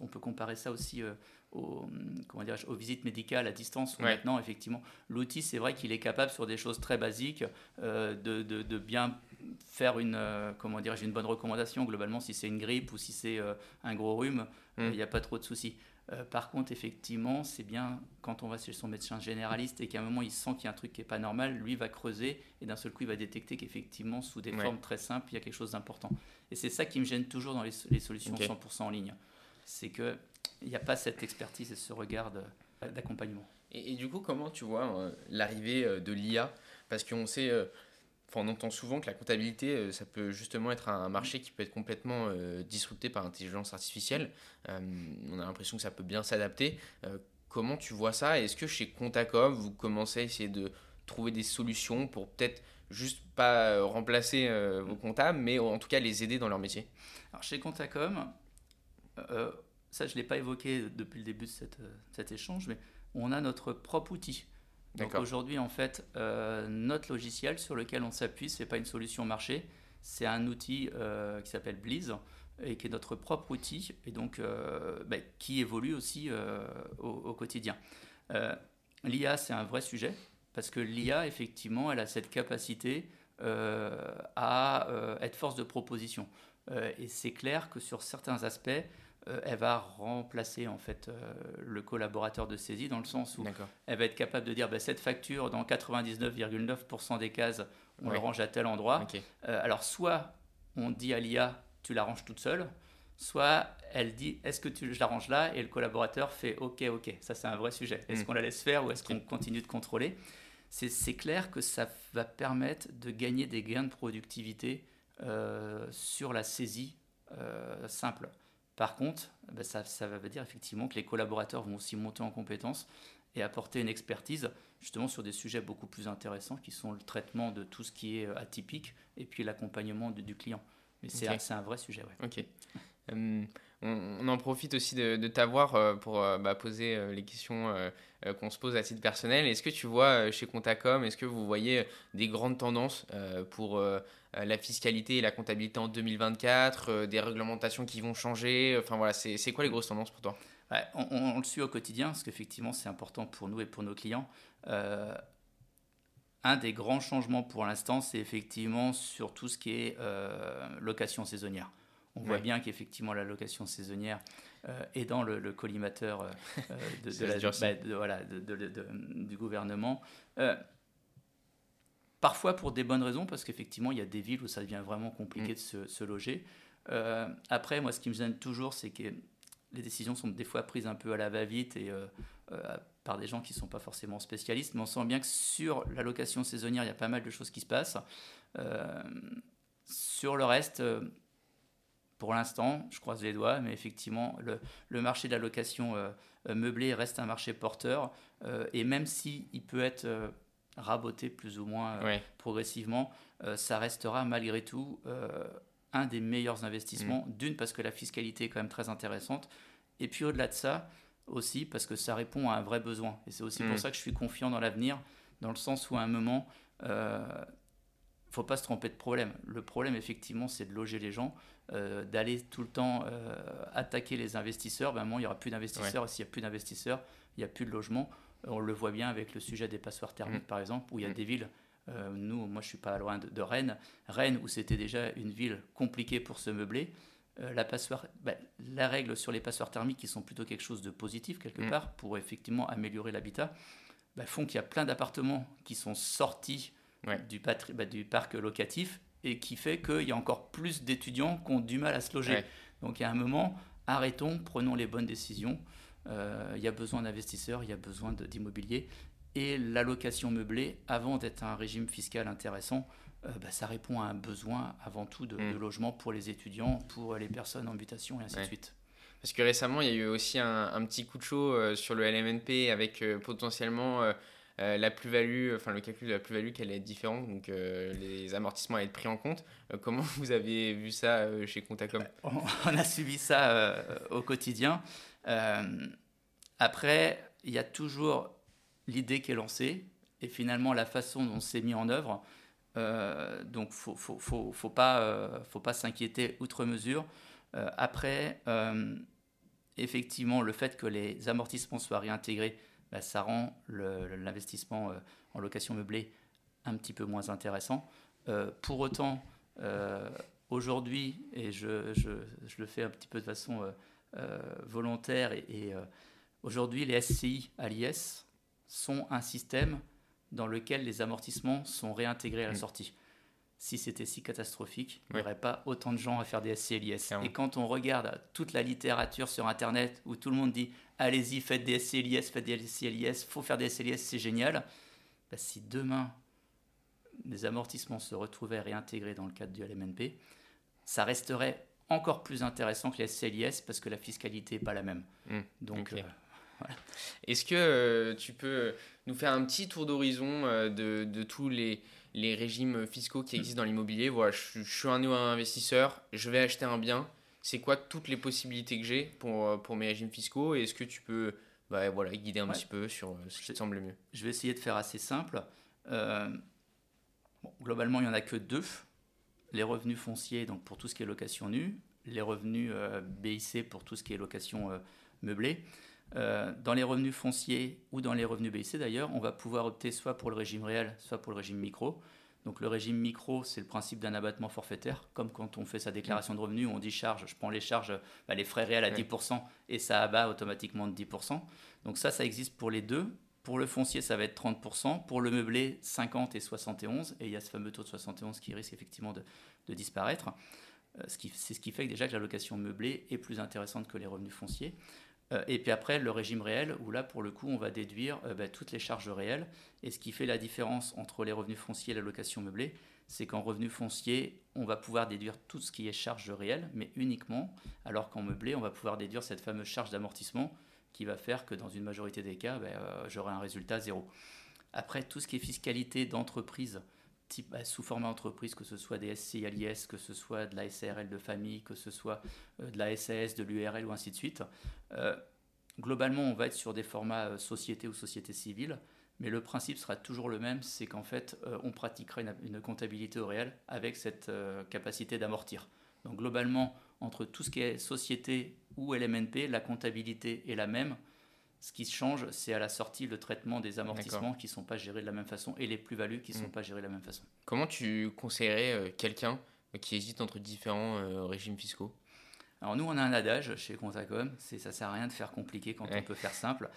on peut comparer ça aussi euh, aux, comment aux visites médicales à distance, où maintenant effectivement l'outil c'est vrai qu'il est capable sur des choses très basiques euh, de, de, bien faire une, comment dire, une bonne recommandation globalement si c'est une grippe ou si c'est un gros rhume, hmm. il n'y a pas trop de soucis. Euh, par contre, effectivement, c'est bien quand on va chez son médecin généraliste et qu'à un moment il sent qu'il y a un truc qui n'est pas normal, lui va creuser et d'un seul coup il va détecter qu'effectivement, sous des formes très simples, il y a quelque chose d'important. Et c'est ça qui me gêne toujours dans les, solutions 100% en ligne. C'est qu'il n'y a pas cette expertise et ce regard d'accompagnement. Et, du coup, comment tu vois euh, l'arrivée euh, de l'IA Parce qu'on sait on entend souvent que la comptabilité, euh, ça peut justement être un marché qui peut être complètement euh, disrupté par l'intelligence artificielle. Euh, on a l'impression que ça peut bien s'adapter. comment tu vois ça? Est-ce que chez Contacom, vous commencez à essayer de trouver des solutions pour peut-être juste pas remplacer vos comptables, mais en tout cas les aider dans leur métier? Alors chez Contacom, ça je ne l'ai pas évoqué depuis le début de cet échange, mais on a notre propre outil. Donc aujourd'hui, en fait, euh, notre logiciel sur lequel on s'appuie, ce n'est pas une solution marché, c'est un outil euh, qui s'appelle Bliz et qui est notre propre outil et donc euh, ben, qui évolue aussi au, quotidien. L'IA, c'est un vrai sujet parce que l'IA, effectivement, elle a cette capacité à être force de proposition. et c'est clair que sur certains aspects, elle va remplacer en fait le collaborateur de saisie dans le sens où elle va être capable de dire bah, cette facture dans 99,9% des cases on la range à tel endroit. alors soit on dit à l'IA tu la ranges toute seule, soit elle dit est-ce que tu, je la range là et le collaborateur fait ok ok ça c'est un vrai sujet est-ce mm. qu'on la laisse faire ou est-ce qu'on continue de contrôler? C'est clair que ça va permettre de gagner des gains de productivité euh, sur la saisie euh, simple. Par contre, bah, ça, ça, veut dire effectivement que les collaborateurs vont aussi monter en compétences et apporter une expertise justement sur des sujets beaucoup plus intéressants qui sont le traitement de tout ce qui est euh, atypique et puis l'accompagnement du client. Mais c'est un vrai sujet. Ouais. Ok. Hum, on, en profite aussi de, t'avoir euh, pour euh, bah, poser euh, les questions qu'on se pose à titre personnel. Est-ce que tu vois chez Contacom, est-ce que vous voyez des grandes tendances pour la fiscalité et la comptabilité en 2024, des réglementations qui vont changer? Enfin voilà, c'est quoi les grosses tendances pour toi? On, le suit au quotidien parce qu'effectivement c'est important pour nous et pour nos clients. un des grands changements pour l'instant, c'est effectivement sur tout ce qui est location saisonnière. On voit bien qu'effectivement la location saisonnière euh, est dans le, collimateur euh, de, du gouvernement. Euh, parfois pour des bonnes raisons, parce qu'effectivement il y a des villes où ça devient vraiment compliqué mm. de se, loger. après, moi ce qui me gêne toujours, c'est que les décisions sont des fois prises un peu à la va-vite et par des gens qui ne sont pas forcément spécialistes, mais on sent bien que sur la location saisonnière, il y a pas mal de choses qui se passent. sur le reste, pour l'instant, je croise les doigts, mais effectivement, le, marché de la location euh, euh, meublée reste un marché porteur. Euh, et même s'il il peut être raboté plus ou moins progressivement, ça restera malgré tout un des meilleurs investissements. Mm. D'une, parce que la fiscalité est quand même très intéressante. Et puis au-delà de ça, aussi parce que ça répond à un vrai besoin. Et c'est aussi pour mm. ça que je suis confiant dans l'avenir, dans le sens où à un moment, faut pas se tromper de problème. Le problème, effectivement, c'est de loger les gens, euh, d'aller tout le temps euh, attaquer les investisseurs. Ben, il n'y aura plus d'investisseurs. S'il n'y a plus d'investisseurs, il n'y a plus de logement. On le voit bien avec le sujet des passoires thermiques, mmh. par exemple, où il y a mmh. des villes. Euh, nous, moi, je suis pas loin de, Rennes. Rennes, où c'était déjà une ville compliquée pour se meubler. la, passoire, ben, la règle sur les passoires thermiques, qui sont plutôt quelque chose de positif quelque mmh. part, pour effectivement améliorer l'habitat, ben, font qu'il y a plein d'appartements qui sont sortis du, bah, du, parc locatif et qui fait qu'il y a encore plus d'étudiants qui ont du mal à se loger. Donc il y a un moment, arrêtons, prenons les bonnes décisions. Euh, il y a besoin d'investisseurs, il y a besoin d'immobilier. Et l'allocation meublée, avant d'être un régime fiscal intéressant, euh, bah, ça répond à un besoin avant tout de, mm. logement pour les étudiants, pour les personnes en mutation et ainsi de suite. Parce que récemment, il y a eu aussi un, petit coup de chaud euh, sur le LMNP avec potentiellement euh, la plus-value, enfin le calcul de la plus-value, qu'elle est différente, donc euh, les amortissements à être pris en compte. Euh, comment (laughs) vous avez vu ça chez Contacom (laughs) on, a suivi ça au quotidien. après, il y a toujours l'idée qui est lancée et finalement la façon dont c'est mis en œuvre. donc, faut, faut, faut, faut faut pas s'inquiéter outre mesure. après, effectivement, le fait que les amortissements soient réintégrés bah, ça rend l'investissement euh, en location meublée un petit peu moins intéressant. Euh, pour autant, euh, aujourd'hui, et je, je, je, le fais un petit peu de façon volontaire, et, aujourd'hui, les SCI à l'IS sont un système dans lequel les amortissements sont réintégrés à la mmh. sortie. Si c'était si catastrophique, il n'y aurait pas autant de gens à faire des SCI l'IS. Et quand on regarde toute la littérature sur Internet où tout le monde dit allez-y, faites des SCLIS, faites des SCLIS, faut faire des SCLIS, c'est génial. Bah, si demain, les amortissements se retrouvaient réintégrés dans le cadre du LMNP, ça resterait encore plus intéressant que les SCLIS parce que la fiscalité n'est pas la même. Mmh, Donc, euh, Est-ce que euh, tu peux nous faire un petit tour d'horizon euh, de, tous les, régimes fiscaux qui existent dans l'immobilier Voilà, je, je, suis un nouveau investisseur, je vais acheter un bien c'est quoi toutes les possibilités que j'ai pour, euh, pour mes régimes fiscaux et est-ce que tu peux bah, voilà, guider un petit peu sur euh, ce qui te semble mieux? Je vais essayer de faire assez simple. Euh, globalement, il n'y en a que deux. Les revenus fonciers, donc pour tout ce qui est location nue, les revenus BIC pour tout ce qui est location meublée. Dans les revenus fonciers ou dans les revenus BIC d'ailleurs, on va pouvoir opter soit pour le régime réel, soit pour le régime micro. Donc le régime micro, c'est le principe d'un abattement forfaitaire, comme quand on fait sa déclaration de revenus, on dit charge, je prends les charges, bah, les frais réels à 10% et ça abat automatiquement de 10%. Donc ça, ça existe pour les deux. Pour le foncier, ça va être 30%. Pour le meublé, 50 et 71. Et il y a ce fameux taux de 71 qui risque effectivement de, disparaître. Euh, c'est ce qui fait que déjà que la location meublée est plus intéressante que les revenus fonciers. Euh, et puis après, le régime réel, où là, pour le coup, on va déduire euh, bah, toutes les charges réelles. Et ce qui fait la différence entre les revenus fonciers et la location meublée, c'est qu'en revenu foncier, on va pouvoir déduire tout ce qui est charge réelle, mais uniquement, alors qu'en meublé, on va pouvoir déduire cette fameuse charge d'amortissement qui va faire que dans une majorité des cas, ben, euh, j'aurai un résultat zéro. Après, tout ce qui est fiscalité d'entreprise, bah, sous format entreprise, que ce soit des SCI que ce soit de la SARL de famille, que ce soit euh, de la SAS, de l'URL ou ainsi de suite, euh, globalement, on va être sur des formats société ou société civile. Mais le principe sera toujours le même, c'est qu'en fait, on pratiquera une, comptabilité au réel avec cette capacité d'amortir. Donc globalement, entre tout ce qui est société ou LMNP, la comptabilité est la même. Ce qui change, c'est à la sortie le traitement des amortissements qui ne sont pas gérés de la même façon et les plus-values qui ne sont mm. pas gérées de la même façon. Comment tu conseillerais euh, quelqu'un qui hésite entre différents euh, régimes fiscaux? Alors nous, on a un adage chez Contacom, c'est ça sert à rien de faire compliqué quand on peut faire simple.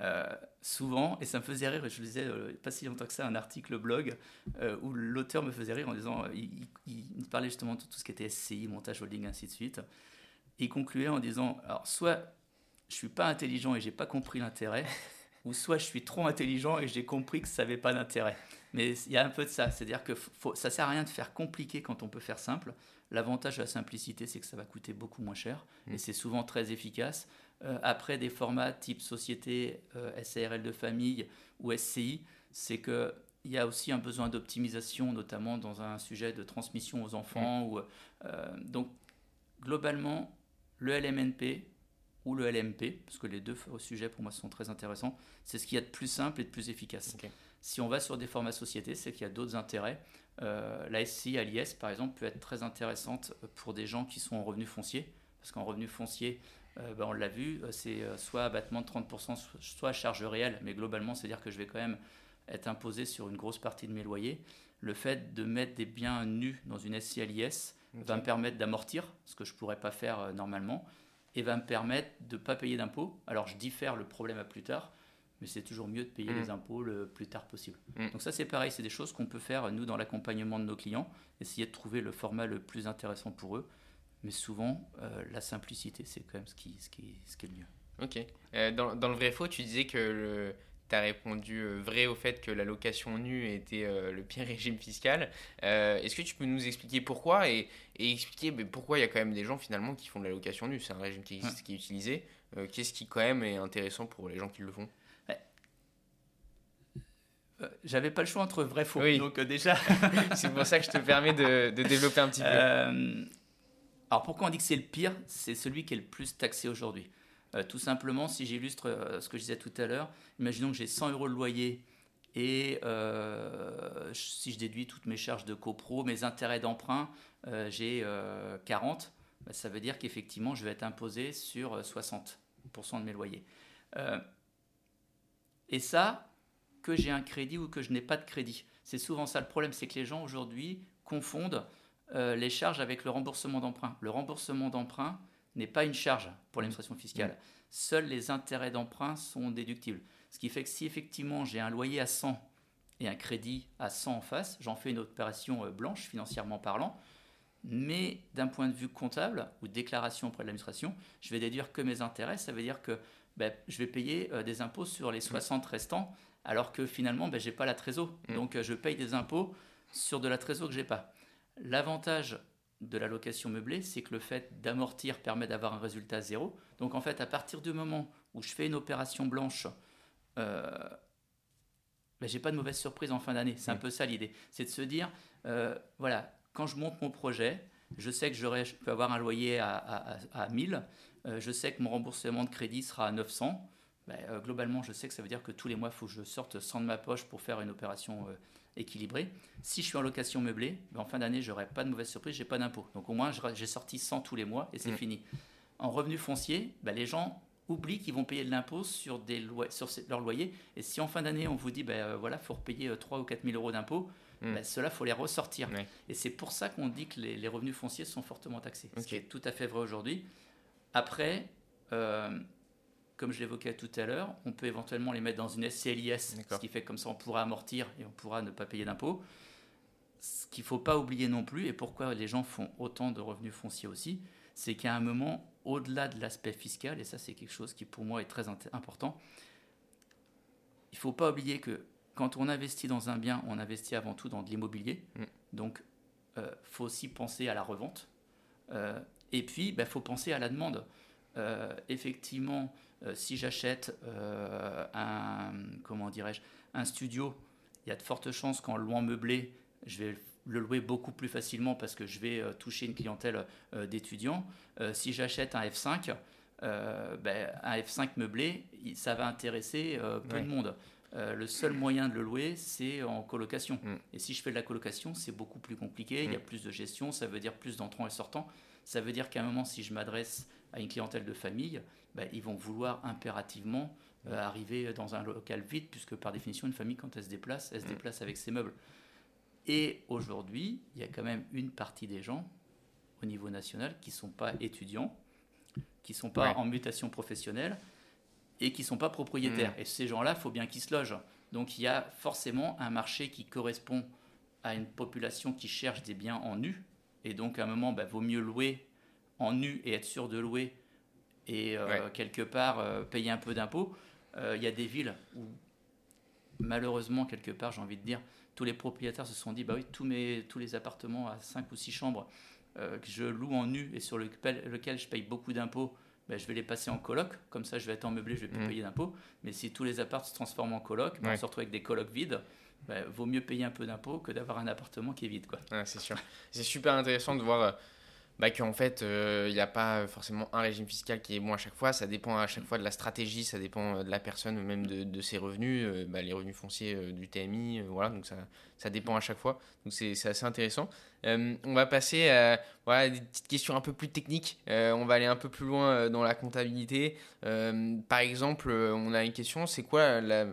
Euh, souvent, et ça me faisait rire, je lisais euh, pas si longtemps que ça un article blog euh, où l'auteur me faisait rire en disant, il, parlait justement de tout ce qui était SCI, montage holding, ainsi de suite. Et il concluait en disant, alors soit je suis pas intelligent et j'ai pas compris l'intérêt, (laughs) ou soit je suis trop intelligent et j'ai compris que ça n'avait pas d'intérêt. Mais il y a un peu de ça, c'est-à-dire que faut, ça sert à rien de faire compliqué quand on peut faire simple. L'avantage de la simplicité, c'est que ça va coûter beaucoup moins cher et mm. c'est souvent très efficace. Euh, après, des formats type société, euh, SARL de famille ou SCI, c'est qu'il y a aussi un besoin d'optimisation, notamment dans un sujet de transmission aux enfants. Mm. Ou, euh, donc, globalement, le LMNP ou le LMP, parce que les deux sujets pour moi sont très intéressants, c'est ce qu'il y a de plus simple et de plus efficace. Si on va sur des formats société, c'est qu'il y a d'autres intérêts. la SCI à l'IS, par exemple, peut être très intéressante pour des gens qui sont en revenu foncier, parce qu'en revenu foncier, euh, ben, on l'a vu, euh, c'est euh, soit abattement de 30%, soit charge réelle, mais globalement, c'est-à-dire que je vais quand même être imposé sur une grosse partie de mes loyers. Le fait de mettre des biens nus dans une SCLIS va me permettre d'amortir, ce que je ne pourrais pas faire normalement, et va me permettre de ne pas payer d'impôts. Alors je diffère le problème à plus tard, mais c'est toujours mieux de payer les mm. impôts le plus tard possible. Mm. Donc ça c'est pareil, c'est des choses qu'on peut faire nous dans l'accompagnement de nos clients, essayer de trouver le format le plus intéressant pour eux mais souvent, euh, la simplicité, c'est quand même ce qui, ce, qui, ce qui est le mieux. Ok. Euh, dans, dans, le vrai faux, tu disais que tu as répondu euh, vrai au fait que la location nue était le pire (laughs) régime fiscal. Est-ce que tu peux nous expliquer pourquoi et, et expliquer mais pourquoi il y a quand même des gens finalement qui font de la location nue? C'est un régime qui existe, qui est utilisé. Qu'est-ce qui quand même est intéressant pour les gens qui le font? J'avais pas le choix entre vrai et faux. Donc déjà, (laughs) c'est pour ça que je te permets de, de développer un petit peu. Alors pourquoi on dit que c'est le pire? C'est celui qui est le plus taxé aujourd'hui. Euh, tout simplement, si j'illustre euh, ce que je disais tout à l'heure, imaginons que j'ai 100 euros de loyer et euh, si je déduis toutes mes charges de copro, mes intérêts d'emprunt, j'ai 40, bah, ça veut dire qu'effectivement, je vais être imposé sur 60% de mes loyers. et ça, que j'ai un crédit ou que je n'ai pas de crédit. C'est souvent ça le problème, c'est que les gens aujourd'hui confondent les charges avec le remboursement d'emprunt. Le remboursement d'emprunt n'est pas une charge pour l'administration fiscale. Mmh. Seuls les intérêts d'emprunt sont déductibles. Ce qui fait que si effectivement j'ai un loyer à 100 et un crédit à 100 en face, j'en fais une opération euh, blanche financièrement parlant. Mais d'un point de vue comptable ou déclaration auprès de l'administration, je vais déduire que mes intérêts. Ça veut dire que ben, je vais payer euh, des impôts sur les 60 restants, alors que finalement, ben, je n'ai pas la trésor. Donc je paye des impôts sur de la trésor que je n'ai pas. L'avantage de la location meublée, c'est que le fait d'amortir permet d'avoir un résultat zéro. Donc en fait, à partir du moment où je fais une opération blanche, euh, ben, j'ai pas de mauvaise surprise en fin d'année. C'est un peu ça l'idée. C'est de se dire, euh, voilà, quand je monte mon projet, je sais que je peux avoir un loyer à, à, 1000, euh, je sais que mon remboursement de crédit sera à 900. Ben, euh, globalement, je sais que ça veut dire que tous les mois, il faut que je sorte 100 de ma poche pour faire une opération équilibré. Si je suis en location meublée, ben, en fin d'année, j'aurai pas de mauvaise surprise, j'ai pas d'impôt. Donc au moins, j'ai sorti 100 tous les mois et c'est mm. fini. En revenu foncier, ben, les gens oublient qu'ils vont payer de l'impôt sur, des sur leur loyer. Et si en fin d'année, on vous dit, ben, euh, voilà, il faut repayer 3 euh, ou 4 000 euros d'impôt, mm. ben, cela faut les ressortir. Et c'est pour ça qu'on dit que les, revenus fonciers sont fortement taxés, ce qui est tout à fait vrai aujourd'hui. Après, euh, comme je l'évoquais tout à l'heure, on peut éventuellement les mettre dans une SCLIS, ce qui fait comme ça on pourra amortir et on pourra ne pas payer d'impôts. Ce qu'il ne faut pas oublier non plus, et pourquoi les gens font autant de revenus fonciers aussi, c'est qu'à un moment, au-delà de l'aspect fiscal, et ça c'est quelque chose qui pour moi est très important, il ne faut pas oublier que quand on investit dans un bien, on investit avant tout dans de l'immobilier. Mm. Donc, il euh, faut aussi penser à la revente. Euh, et puis, il bah, faut penser à la demande. Euh, effectivement, si j'achète un, comment dirais-je, un studio, il y a de fortes chances qu'en louant meublé, je vais le louer beaucoup plus facilement parce que je vais toucher une clientèle d'étudiants. si j'achète un F5, ben, un F5 meublé, ça va intéresser peu de monde. Euh, le seul moyen de le louer, c'est en colocation. Mm. Et si je fais de la colocation, c'est beaucoup plus compliqué, il y a mm. plus de gestion, ça veut dire plus d'entrants et sortants. Ça veut dire qu'à un moment, si je m'adresse à une clientèle de famille, bah, ils vont vouloir impérativement euh, arriver dans un local vide, puisque par définition, une famille, quand elle se déplace, elle se mm. déplace avec ses meubles. Et aujourd'hui, il y a quand même une partie des gens au niveau national qui ne sont pas étudiants, qui ne sont pas en mutation professionnelle, et qui ne sont pas propriétaires. Mm. Et ces gens-là, il faut bien qu'ils se logent. Donc il y a forcément un marché qui correspond à une population qui cherche des biens en nu. Et donc à un moment, il bah, vaut mieux louer en nu et être sûr de louer et euh, quelque part euh, payer un peu d'impôts. Euh, il y a des villes où malheureusement, quelque part, j'ai envie de dire, tous les propriétaires se sont dit, bah oui, tous, mes, tous les appartements à 5 ou 6 chambres que je loue en nu et sur lequel, lequel je paye beaucoup d'impôts, ben, je vais les passer en coloc, comme ça je vais être en meublé, je vais plus mmh. payer d'impôts. Mais si tous les appartements se transforment en coloc, ben, on se retrouve avec des colocs vides. Ben, vaut mieux payer un peu d'impôts que d'avoir un appartement qui est vide. Quoi. c'est sûr. C'est super intéressant de voir bah, qu'en fait, euh, il n'y a pas forcément un régime fiscal qui est bon à chaque fois. Ça dépend à chaque fois de la stratégie, ça dépend euh, de la personne, même de, de ses revenus, euh, bah, les revenus fonciers du TMI. voilà, donc ça, ça dépend à chaque fois. Donc c'est assez intéressant. on va passer à voilà, des petites questions un peu plus techniques. on va aller un peu plus loin dans la comptabilité. par exemple, on a une question c'est quoi la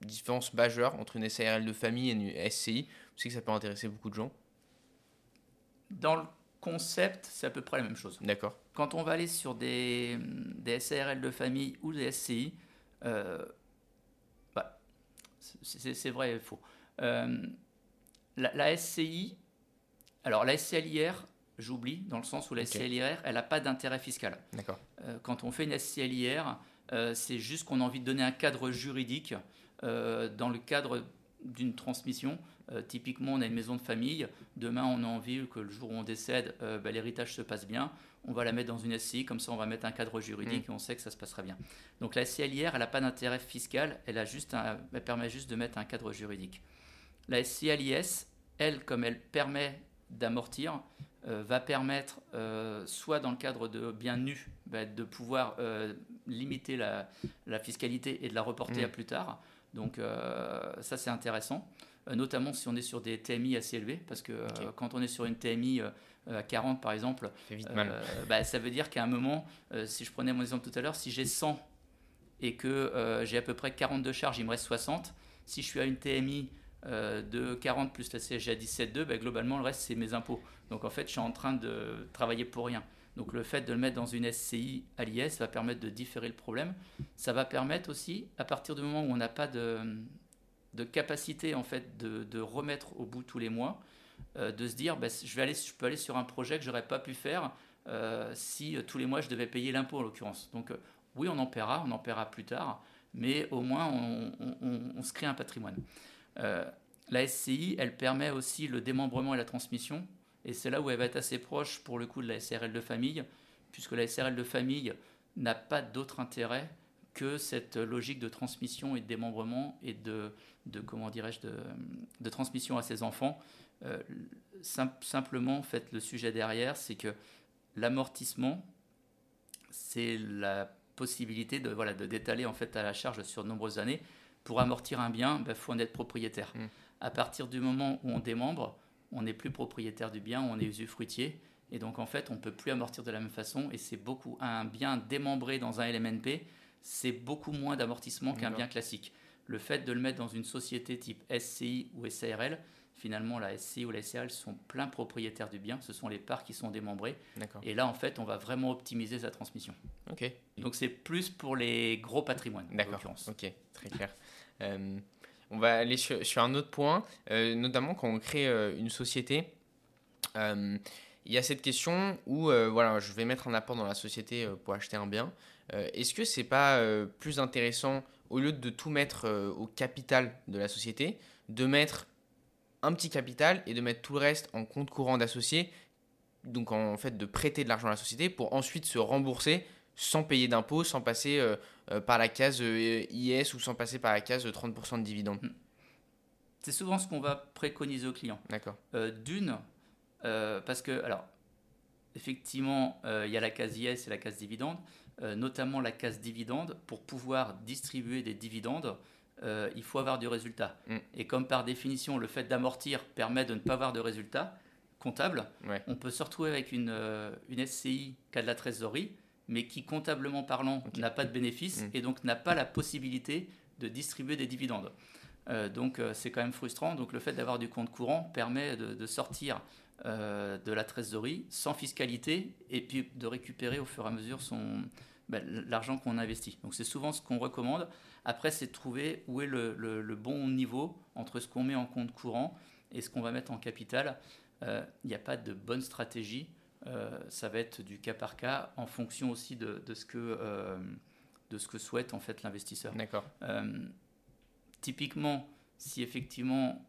différence majeure entre une SARL de famille et une SCI Je sais que ça peut intéresser beaucoup de gens. Dans le concept, c'est à peu près la même chose. D'accord. Quand on va aller sur des, des SARL de famille ou des SCI, euh, bah, c'est vrai et faux. Euh, la, SCI, alors la SCLIR, j'oublie, dans le sens où la SCLIR, elle n'a pas d'intérêt fiscal. D'accord. Euh, quand on fait une SCLIR, c'est juste qu'on a envie de donner un cadre juridique dans le cadre d'une transmission. Euh, typiquement, on a une maison de famille. Demain, on a envie que le jour où on décède, euh, bah, l'héritage se passe bien. On va la mettre dans une SCI, comme ça, on va mettre un cadre juridique mm. et on sait que ça se passera bien. Donc, la SCLIR, elle n'a pas d'intérêt fiscal. Elle, a juste elle permet juste de mettre un cadre juridique. La SCLIS, elle, comme elle permet d'amortir, euh, va permettre, soit dans le cadre de biens nus, bah, de pouvoir limiter la, fiscalité et de la reporter mm. à plus tard. Donc ça c'est intéressant. Euh, notamment si on est sur des TMI assez élevés, parce que euh, quand on est sur une TMI euh, à 40 par exemple, bah, ça veut dire qu'à un moment, si je prenais mon exemple tout à l'heure, si j'ai 100 et que j'ai à peu près 42 charges, il me reste 60, si je suis à une TMI de 40 plus la CSG à 17,2, bah, globalement le reste c'est mes impôts. Donc en fait je suis en train de travailler pour rien. Donc le fait de le mettre dans une SCI à l'IS va permettre de différer le problème. Ça va permettre aussi, à partir du moment où on n'a pas de, de capacité en fait de, remettre au bout tous les mois, euh, de se dire bah, je, vais aller, je peux aller sur un projet que j'aurais pas pu faire euh, si euh, tous les mois je devais payer l'impôt en l'occurrence. Donc oui, on en paiera, on en paiera plus tard, mais au moins on, se crée un patrimoine. la SCI, elle permet aussi le démembrement et la transmission, et c'est là où elle va être assez proche pour le coup de la SRL de famille, puisque la SRL de famille n'a pas d'autre intérêt que cette logique de transmission et de démembrement et de, de comment dirais-je, de, transmission à ses enfants. Euh, simplement, en fait, le sujet derrière, c'est que l'amortissement, c'est la possibilité de voilà de d'étaler en fait à la charge sur de nombreuses années. Pour amortir un bien, il ben, faut en être propriétaire. Mmh. À partir du moment où on démembre, on n'est plus propriétaire du bien, on est usufruitier. Et donc en fait, on ne peut plus amortir de la même façon. Et c'est beaucoup un bien démembré dans un LMNP c'est beaucoup moins d'amortissement qu'un bien classique. Le fait de le mettre dans une société type SCI ou SARL finalement la SCI ou la SCA sont plein propriétaires du bien, ce sont les parts qui sont démembrées. Et là, en fait, on va vraiment optimiser sa transmission. Ok. Donc c'est plus pour les gros patrimoines, D'accord. Ok, très clair. (laughs) Euh, on va aller sur, sur un autre point, euh, notamment quand on crée euh, une société. il y a cette question où voilà, je vais mettre un apport dans la société pour acheter un bien. Euh, Est-ce que c'est pas euh, plus intéressant, au lieu de tout mettre euh, au capital de la société, de mettre un petit capital et de mettre tout le reste en compte courant d'associé, donc en fait de prêter de l'argent à la société pour ensuite se rembourser sans payer d'impôts, sans passer euh, euh, par la case euh, IS ou sans passer par la case euh, 30% de dividendes? C'est souvent ce qu'on va préconiser aux clients. D'accord. D'une, parce que, alors, effectivement, il y a la case IS et la case dividende, notamment la case dividende. Pour pouvoir distribuer des dividendes, euh, il faut avoir du résultat. Mm. Et comme par définition, le fait d'amortir permet de ne pas avoir de résultat comptable, Ouais. on peut se retrouver avec une, euh, une SCI qui a de la trésorerie, mais qui, comptablement parlant, n'a pas de bénéfice Mm. et donc n'a pas la possibilité de distribuer des dividendes. Euh, donc euh, c'est quand même frustrant. Donc le fait d'avoir du compte courant permet de, de sortir euh, de la trésorerie sans fiscalité et puis de récupérer au fur et à mesure son, ben, l'argent qu'on investit. Donc c'est souvent ce qu'on recommande. Après c'est de trouver où est le, le- le bon niveau entre ce qu'on met en compte courant et ce qu'on va mettre en capital. Euh, Il n'y a pas de bonne stratégie. Euh, ça va être du cas par cas en fonction aussi de, de ce, que, de ce que souhaite en fait l'investisseur. D'accord. Typiquement, si effectivement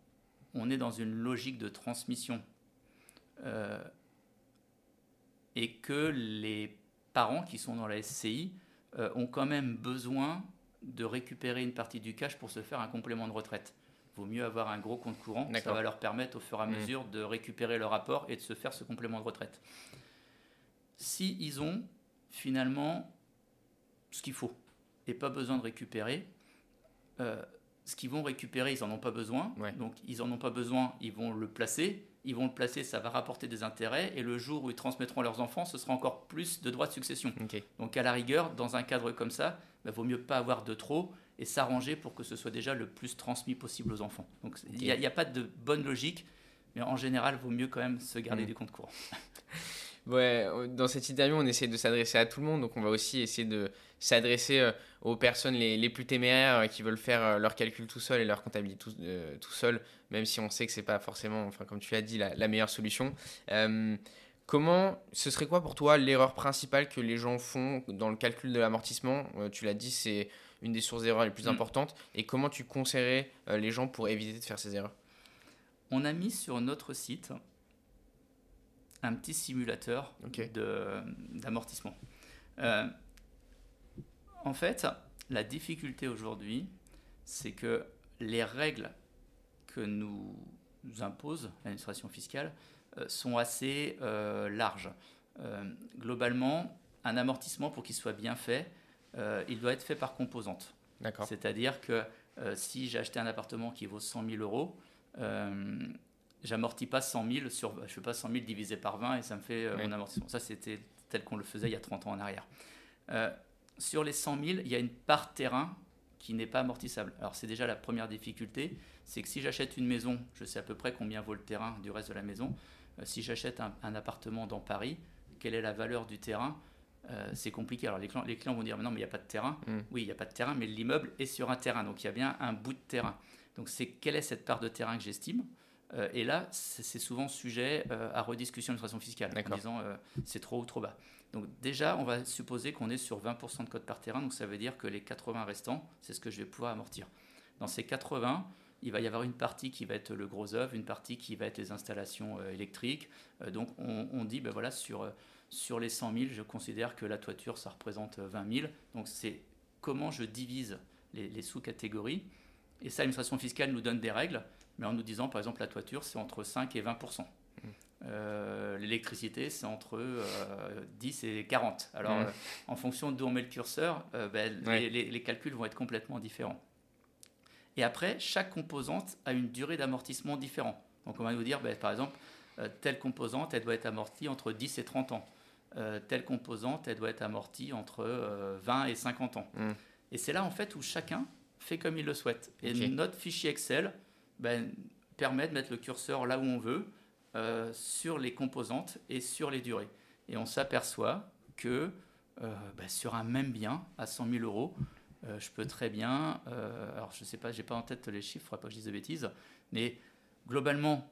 on est dans une logique de transmission euh, et que les parents qui sont dans la SCI euh, ont quand même besoin de récupérer une partie du cash pour se faire un complément de retraite. Vaut mieux avoir un gros compte courant, ça va leur permettre au fur et à Mhm. mesure de récupérer leur apport et de se faire ce complément de retraite. Si ils ont finalement ce qu'il faut et pas besoin de récupérer, euh, ce qu'ils vont récupérer, ils n'en ont pas besoin. Ouais. Donc, ils n'en ont pas besoin, ils vont le placer. Ils vont le placer, ça va rapporter des intérêts. Et le jour où ils transmettront à leurs enfants, ce sera encore plus de droits de succession. Donc, à la rigueur, dans un cadre comme ça, il vaut mieux pas avoir de trop et s'arranger pour que ce soit déjà le plus transmis possible aux enfants. Donc, il n'y a, pas de bonne logique. Mais en général, il vaut mieux quand même se garder Mm. du compte courant. (laughs) Ouais, dans cette interview, on essaie de s'adresser à tout le monde, donc on va aussi essayer de s'adresser euh, aux personnes les, les plus téméraires euh, qui veulent faire euh, leurs calculs tout seul et leur comptabilité tout, euh, tout seul, même si on sait que c'est pas forcément, enfin comme tu l'as dit, la, la meilleure solution. Euh, comment, ce serait quoi pour toi l'erreur principale que les gens font dans le calcul de l'amortissement? Euh, Tu l'as dit, c'est une des sources d'erreurs les plus Mm. importantes. Et comment tu conseillerais les gens pour éviter de faire ces erreurs? On a mis sur notre site un petit simulateur Ok. de- d'amortissement. Euh, en fait, la difficulté aujourd'hui, c'est que les règles que nous, nous impose l'administration fiscale euh, sont assez euh, larges. Globalement, un amortissement, pour qu'il soit bien fait, il doit être fait par composante. D'accord. C'est-à-dire que si j'ai acheté un appartement qui vaut 100 000 euros, j'amortis pas 100 000 sur, je fais pas 100 000 divisé par 20 et ça me fait euh, Oui. mon amortissement. Ça, c'était tel qu'on le faisait il y a 30 ans en arrière. Euh, sur les 100 000, il y a une part terrain qui n'est pas amortissable. Alors c'est déjà la première difficulté, c'est que si j'achète une maison, je sais à peu près combien vaut le terrain du reste de la maison. Euh, si j'achète un, un appartement dans Paris, quelle est la valeur du terrain? C'est compliqué. Alors les clients, les clients vont dire mais non mais il n'y a pas de terrain. Mm. Oui, il n'y a pas de terrain, mais l'immeuble est sur un terrain, donc il y a bien un bout de terrain. Donc c'est quelle est cette part de terrain que j'estime? Euh, Et là, c'est souvent sujet euh, à rediscussion de façon fiscale, en disant euh, c'est trop ou trop bas. Donc déjà, on va supposer qu'on est sur 20% de code par terrain, donc ça veut dire que les 80 restants, c'est ce que je vais pouvoir amortir. Dans ces 80, il va y avoir une partie qui va être le gros œuvre, une partie qui va être les installations électriques. Donc on, on dit, ben voilà, sur, sur les 100 000, je considère que la toiture, ça représente euh, 20 000. Donc c'est comment je divise les, les sous-catégories. Et ça, l'administration fiscale nous donne des règles, mais en nous disant, par exemple, la toiture, c'est entre 5 et 20% euh, L'électricité, c'est entre euh, 10 et 40. Alors, Mhm. euh, en fonction d'où on met le curseur, euh, ben, Ouais. les, les- les calculs vont être complètement différents. Et après, chaque composante a une durée d'amortissement différente. Donc, on va nous dire, ben, par exemple, euh, telle composante, elle doit être amortie entre 10 et 30 ans. Euh, telle composante, elle doit être amortie entre euh, 20 et 50 ans. Mhm. Et c'est là, en fait, où chacun fait comme il le souhaite. Et notre fichier Excel, ben, permet de mettre le curseur là où on veut, sur les composantes et sur les durées. Et on s'aperçoit que bah, sur un même bien à 100 000 euros, je peux très bien, alors je ne sais pas, j'ai pas en tête les chiffres, il pas que je dise de bêtises, mais globalement,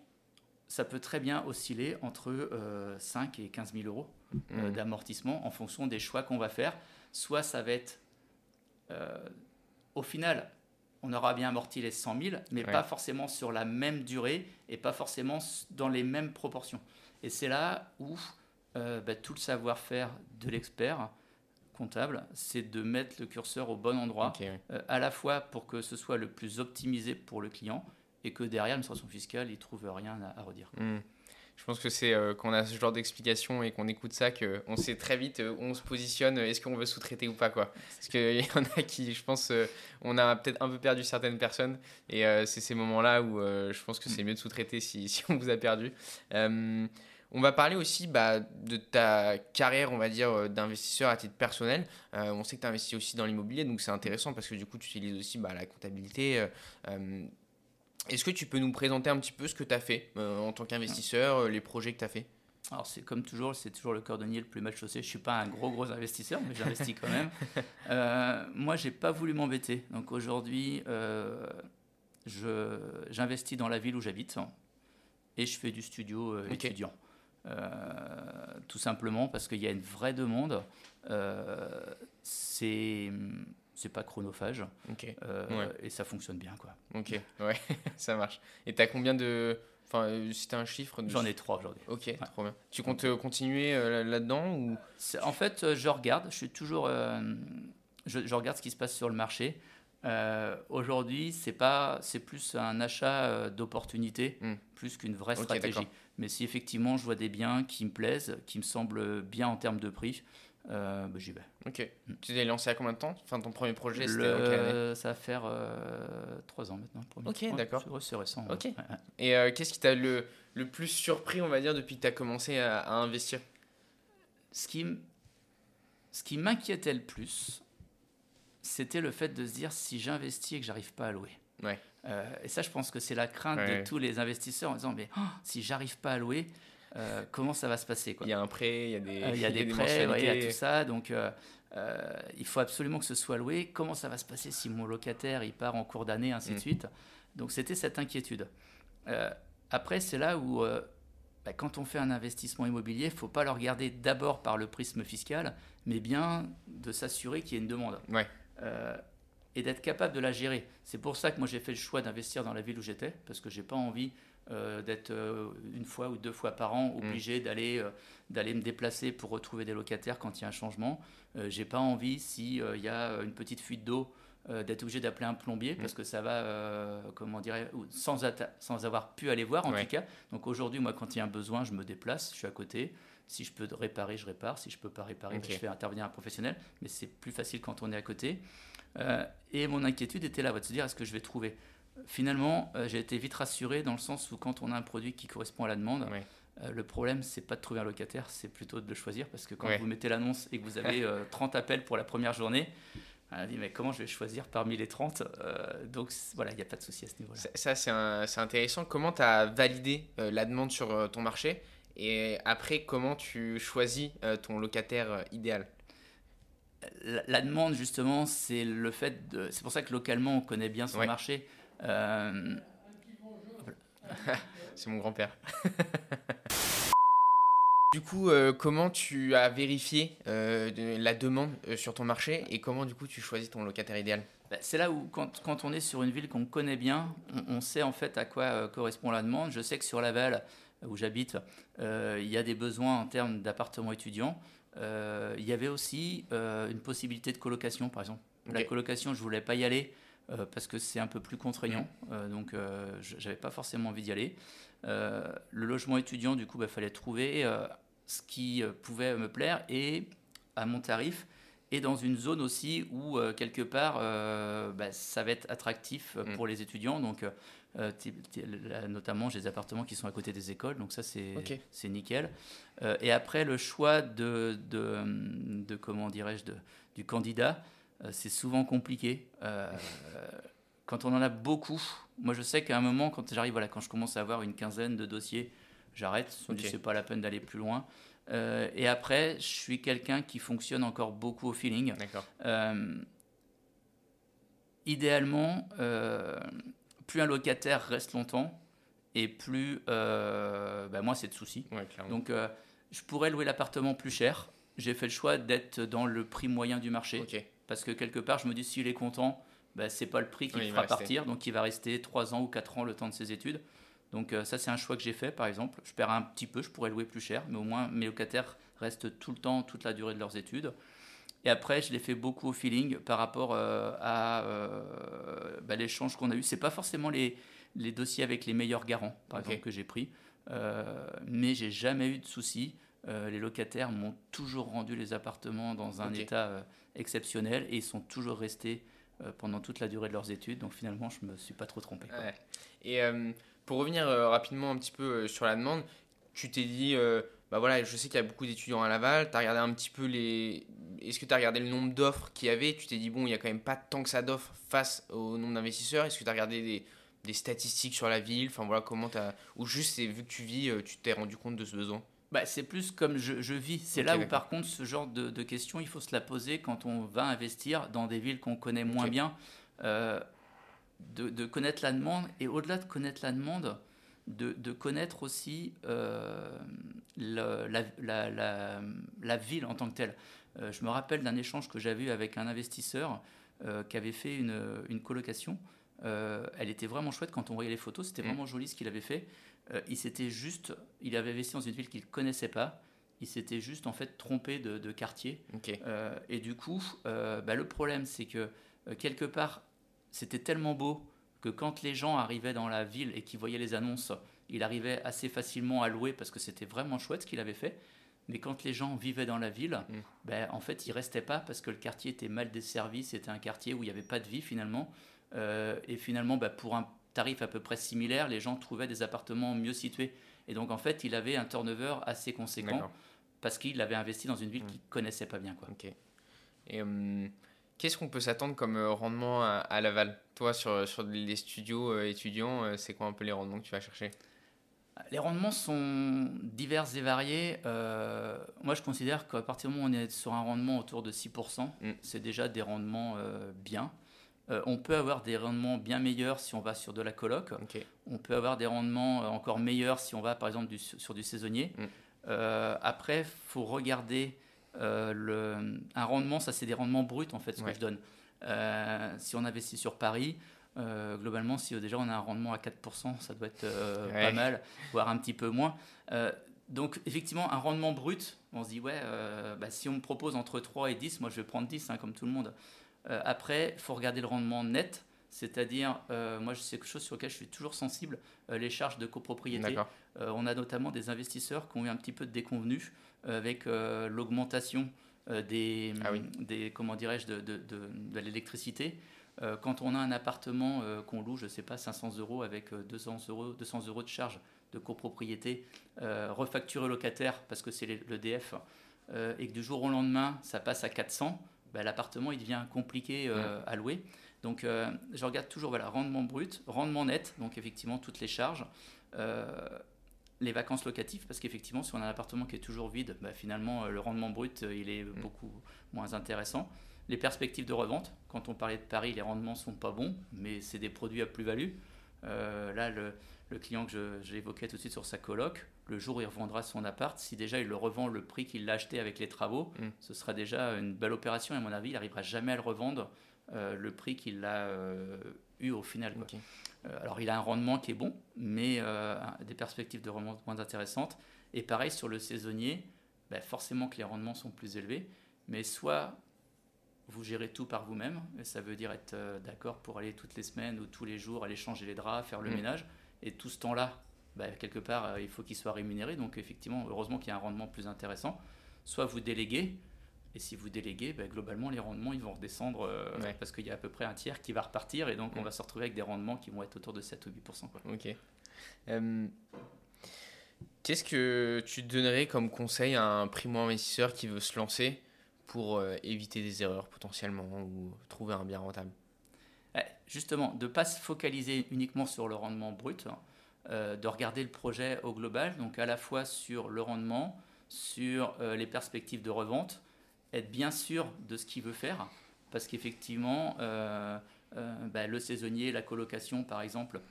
ça peut très bien osciller entre 5 et 15 000 euros mmh. d'amortissement en fonction des choix qu'on va faire. Soit ça va être euh, au final, on aura bien amorti les 100 000, mais pas forcément sur la même durée et pas forcément dans les mêmes proportions. Et c'est là où euh, bah, tout le savoir-faire de l'expert comptable, c'est de mettre le curseur au bon endroit, euh, à la fois pour que ce soit le plus optimisé pour le client et que derrière l'administration fiscale, il trouve rien à, redire. Mmh. Je pense que c'est euh, quand on a ce genre d'explication et qu'on écoute ça qu'on sait très vite euh, où on se positionne, est-ce qu'on veut sous-traiter ou pas. Quoi. Parce qu'il y en a qui, je pense, euh, on a peut-être un peu perdu certaines personnes. Et c'est ces moments-là où je pense que c'est mieux de sous-traiter si, (laughs) si, on vous a perdu. on va parler aussi bah, de ta carrière, on va dire, d'investisseur à titre personnel. on sait que tu investis aussi dans l'immobilier, donc c'est intéressant parce que du coup, tu utilises aussi bah, la comptabilité. Est-ce que tu peux nous présenter un petit peu ce que tu as fait euh, en tant qu'investisseur, euh, les projets que tu as fait? Alors c'est comme toujours, c'est toujours le cordonnier le plus mal chaussé. Je suis pas un gros gros investisseur, mais j'investis quand même. (laughs) euh, moi, j'ai pas voulu m'embêter. Donc aujourd'hui, euh, j'investis dans la ville où j'habite et je fais du studio étudiant. tout simplement parce qu'il y a une vraie demande. c'est c'est pas chronophage. Euh, et ça fonctionne bien, quoi. Ok, ouais, (laughs) ça marche. Et tu as combien de. Enfin, euh, si tu un chiffre. J'en ai trois aujourd'hui. Ok, trop bien. Tu comptes euh, continuer là-dedans ou... En fait, je regarde. Je suis toujours. Je, regarde ce qui se passe sur le marché. aujourd'hui, c'est pas, c'est plus un achat d'opportunité, hmm. plus qu'une vraie stratégie. Mais si effectivement je vois des biens qui me plaisent, qui me semblent bien en termes de prix, bah, j'y vais. Ok. Mm. Tu t'es lancé à combien de temps? Enfin, ton premier projet, c'était Ça va faire euh, trois ans maintenant. Ok, d'accord. C'est récent. Ok. Et euh, qu'est-ce qui t'a le, le plus surpris, on va dire, depuis que tu as commencé à, investir? Ce qui, ce qui m'inquiétait le plus, c'était le fait de se dire si j'investis et que j'arrive pas à louer. Ouais. et ça, je pense que c'est la crainte de tous les investisseurs en disant mais oh, si j'arrive pas à louer, euh, comment ça va se passer quoi. Il y a un prêt, il y a des, euh, il y a des, (laughs) prêts, il y a tout ça. Donc, euh, il faut absolument que ce soit loué. Comment ça va se passer si mon locataire il part en cours d'année, ainsi de mm. suite? Donc, c'était cette inquiétude. après, c'est là où, bah, quand on fait un investissement immobilier, il ne faut pas le regarder d'abord par le prisme fiscal, mais bien de s'assurer qu'il y a une demande. Ouais. et d'être capable de la gérer. C'est pour ça que moi j'ai fait le choix d'investir dans la ville où j'étais, parce que j'ai pas envie euh, d'être euh, une fois ou deux fois par an obligé mm. d'aller euh, d'aller me déplacer pour retrouver des locataires quand il y a un changement. J'ai pas envie s'il il y a une petite fuite d'eau d'être obligé d'appeler un plombier mm. parce que ça va, comment dirais sans, sans avoir pu aller voir en tout cas. Donc aujourd'hui, moi, quand il y a un besoin, je me déplace, je suis à côté. Si je peux réparer, je répare. Si je peux pas réparer, ben, je fais intervenir un professionnel. Mais c'est plus facile quand on est à côté. et mon inquiétude était là, de se dire est-ce que je vais trouver? Finalement, euh, j'ai été vite rassuré dans le sens où quand on a un produit qui correspond à la demande, euh, le problème, c'est pas de trouver un locataire, c'est plutôt de le choisir parce que quand vous mettez l'annonce et que vous avez 30 (laughs) euh, appels pour la première journée, on dit mais comment je vais choisir parmi les 30 Donc voilà, il n'y a pas de souci à ce niveau-là. Ça, c'est intéressant. Comment tu as validé la demande sur ton marché et après, comment tu choisis ton locataire idéal? La, demande, justement, c'est le fait de. C'est pour ça que localement, on connaît bien son marché. Euh, (laughs) c'est mon grand-père. (laughs) du coup, euh, comment tu as vérifié euh, la demande sur ton marché et comment du coup tu choisis ton locataire idéal? Bah, C'est là où quand, quand, on est sur une ville qu'on connaît bien, on, sait en fait à quoi correspond la demande. Je sais que sur Laval, où j'habite, il y a des besoins en termes d'appartements étudiants. il y avait aussi une possibilité de colocation, par exemple. La colocation, je voulais pas y aller euh, parce que c'est un peu plus contraignant. Euh, donc, euh, j'avais pas forcément envie d'y aller. le logement étudiant, du coup, il bah, fallait trouver ce qui pouvait me plaire et à mon tarif et dans une zone aussi où quelque part bah, ça va être attractif mm. pour les étudiants. Donc notamment j'ai des appartements qui sont à côté des écoles, donc ça c'est nickel. et après le choix de, de, de comment dirais-je du candidat, euh, c'est souvent compliqué. Euh, quand on en a beaucoup, moi je sais qu'à un moment, quand j'arrive, voilà, quand je commence à avoir une quinzaine de dossiers, j'arrête. Je me dis c'est pas la peine d'aller plus loin. Euh, et après, je suis quelqu'un qui fonctionne encore beaucoup au feeling. Euh, idéalement, euh, plus un locataire reste longtemps et plus, bah, moi, c'est de soucis. Donc, je pourrais louer l'appartement plus cher. J'ai fait le choix d'être dans le prix moyen du marché. Parce que quelque part, je me dis, s'il est content, bah, c'est pas le prix qui le fera partir. Donc, il va rester 3 ans ou 4 ans le temps de ses études. Donc euh, ça, c'est un choix que j'ai fait, par exemple. Je perds un petit peu, je pourrais louer plus cher, mais au moins mes locataires restent tout le temps, toute la durée de leurs études. Et après, je l'ai fait beaucoup au feeling par rapport euh, à euh, bah, l'échange qu'on a eu. C'est pas forcément les, les, dossiers avec les meilleurs garants, par exemple, que j'ai pris, mais j'ai jamais eu de soucis. Les locataires m'ont toujours rendu les appartements dans un état exceptionnel et ils sont toujours restés pendant toute la durée de leurs études. Donc finalement, je me suis pas trop trompé. Et pour revenir euh, rapidement un petit peu euh, sur la demande, tu t'es dit, euh, bah voilà, je sais qu'il y a beaucoup d'étudiants à Laval, tu as regardé un petit peu les... Est-ce que tu as regardé le nombre d'offres qu'il y avait? Tu t'es dit, bon, il n'y a quand même pas tant que ça d'offres face au nombre d'investisseurs. Est-ce que tu as regardé des, des, statistiques sur la ville? Enfin voilà, comment as... Ou juste, vu que tu vis, tu t'es rendu compte de ce besoin? Bah, c'est plus comme je, je vis. C'est là où, par contre, ce genre de, de, questions, il faut se la poser quand on va investir dans des villes qu'on connaît moins bien. Euh, de, connaître la demande et au-delà de connaître la demande, de, connaître aussi euh, la, la, ville en tant que telle. Euh, je me rappelle d'un échange que j'avais eu avec un investisseur qui avait fait une, une colocation. elle était vraiment chouette quand on voyait les photos, c'était mmh. vraiment joli ce qu'il avait fait. Il s'était juste, il avait investi dans une ville qu'il ne connaissait pas. Il s'était juste en fait trompé de, quartier. et du coup, bah, le problème c'est que quelque part, c'était tellement beau que quand les gens arrivaient dans la ville et qu'ils voyaient les annonces, il arrivait assez facilement à louer parce que c'était vraiment chouette ce qu'il avait fait. Mais quand les gens vivaient dans la ville, mm. ben, en fait, ils restaient pas parce que le quartier était mal desservi. C'était un quartier où il n'y avait pas de vie finalement. Euh, et finalement, ben, pour un tarif à peu près similaire, les gens trouvaient des appartements mieux situés. Et donc, en fait, il avait un turnover assez conséquent parce qu'il avait investi dans une ville qu'il connaissait pas bien. Quoi. Et hum, Qu'est-ce qu'on peut s'attendre comme euh, rendement à, Laval? Toi, sur, sur les studios euh, étudiants, euh, c'est quoi un peu les rendements que tu vas chercher? Les rendements sont divers et variés. moi, je considère qu'à partir du moment où on est sur un rendement autour de 6%, mm. c'est déjà des rendements bien. On peut avoir des rendements bien meilleurs si on va sur de la coloc. On peut avoir des rendements encore meilleurs si on va, par exemple, sur du saisonnier. Mm. après, il faut regarder euh, le, un rendement, ça c'est des rendements bruts en fait, ce que je donne. Euh, si on investit sur Paris, euh, globalement, si déjà on a un rendement à 4%, ça doit être pas mal, voire un petit peu moins. donc effectivement, un rendement brut, on se dit, ouais, bah, si on me propose entre 3 et 10, moi je vais prendre 10, hein, comme tout le monde. Après, il faut regarder le rendement net. C'est-à-dire, moi, c'est quelque chose sur lequel je suis toujours sensible, les charges de copropriété. on a notamment des investisseurs qui ont eu un petit peu de déconvenus avec euh, l'augmentation euh, des, ah des, comment dirais-je, de, de, de, l'électricité. Euh, quand on a un appartement qu'on loue, je ne sais pas, 500 euros avec 200 euros, 200 euros de charge de copropriété, refacturer au locataire parce que c'est l'EDF, et que du jour au lendemain, ça passe à 400, ben, l'appartement il devient compliqué à louer. Donc je regarde toujours voilà, rendement brut, rendement net, donc effectivement toutes les charges les vacances locatives, parce qu'effectivement, si on a un appartement qui est toujours vide, bah, finalement, euh, le rendement brut, euh, il est mm. beaucoup moins intéressant. Les perspectives de revente, quand on parlait de Paris, les rendements sont pas bons, mais c'est des produits à plus-value. Euh, là, le, client que j'évoquais tout de suite sur sa coloc, le jour où il revendra son appart, si déjà il le revend le prix qu'il l'a acheté avec les travaux, mm. ce sera déjà une belle opération. Et à mon avis, il n'arrivera jamais à le revendre le prix qu'il a eu au final. Euh, alors il a un rendement qui est bon, mais euh, des perspectives de rendement moins intéressantes. Et pareil sur le saisonnier, ben, forcément que les rendements sont plus élevés, mais soit vous gérez tout par vous-même, ça veut dire être euh, d'accord pour aller toutes les semaines ou tous les jours, aller changer les draps, faire le mm. ménage, et tout ce temps-là, ben, quelque part, il faut qu'il soit rémunéré, donc effectivement, heureusement qu'il y a un rendement plus intéressant. Soit vous déléguez, et si vous déléguez, ben, globalement, les rendements ils vont redescendre euh, parce qu'il y a à peu près un tiers qui va repartir et donc on va se retrouver avec des rendements qui vont être autour de 7 ou 8%. Quoi. Ok. Euh, qu'est-ce que tu donnerais comme conseil à un primo-investisseur qui veut se lancer pour euh, éviter des erreurs potentiellement ou trouver un bien rentable? Justement, de ne pas se focaliser uniquement sur le rendement brut, euh, de regarder le projet au global, donc à la fois sur le rendement, sur euh, les perspectives de revente, être bien sûr de ce qu'il veut faire, parce qu'effectivement, euh, bah, le saisonnier, la colocation par exemple,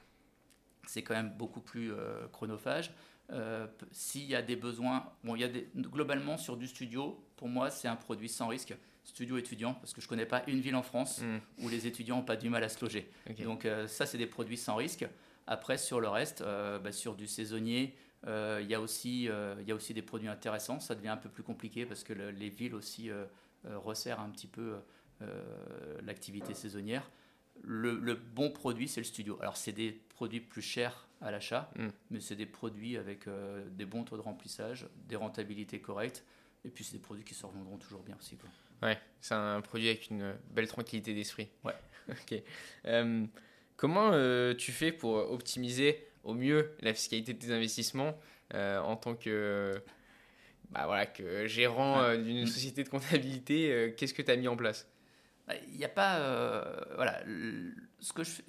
c'est quand même beaucoup plus chronophage. S'il y a des besoins, bon, il y a globalement sur du studio, pour moi c'est un produit sans risque studio étudiant, parce que je ne connais pas une ville en France hmm. où les étudiants n'ont pas du mal à se loger. Donc ça, c'est des produits sans risque. Après, sur le reste, euh, bah, sur du saisonnier, euh, il y, a aussi, euh, y a aussi des produits intéressants. Ça devient un peu plus compliqué parce que les villes aussi resserrent un petit peu l'activité saisonnière. Le, bon produit, c'est le studio. Alors, c'est des produits plus chers à l'achat, mm. mais c'est des produits avec des bons taux de remplissage, des rentabilités correctes, et puis c'est des produits qui se revendront toujours bien aussi. Quoi. Ouais, c'est un produit avec une belle tranquillité d'esprit. Ouais. (laughs) ok. Comment euh, tu fais pour optimiser au mieux la fiscalité de tes investissements euh, en tant que, bah voilà, que gérant euh, d'une société de comptabilité Qu'est-ce que tu as mis en place? Bah, il n'y a pas. voilà. Ce que je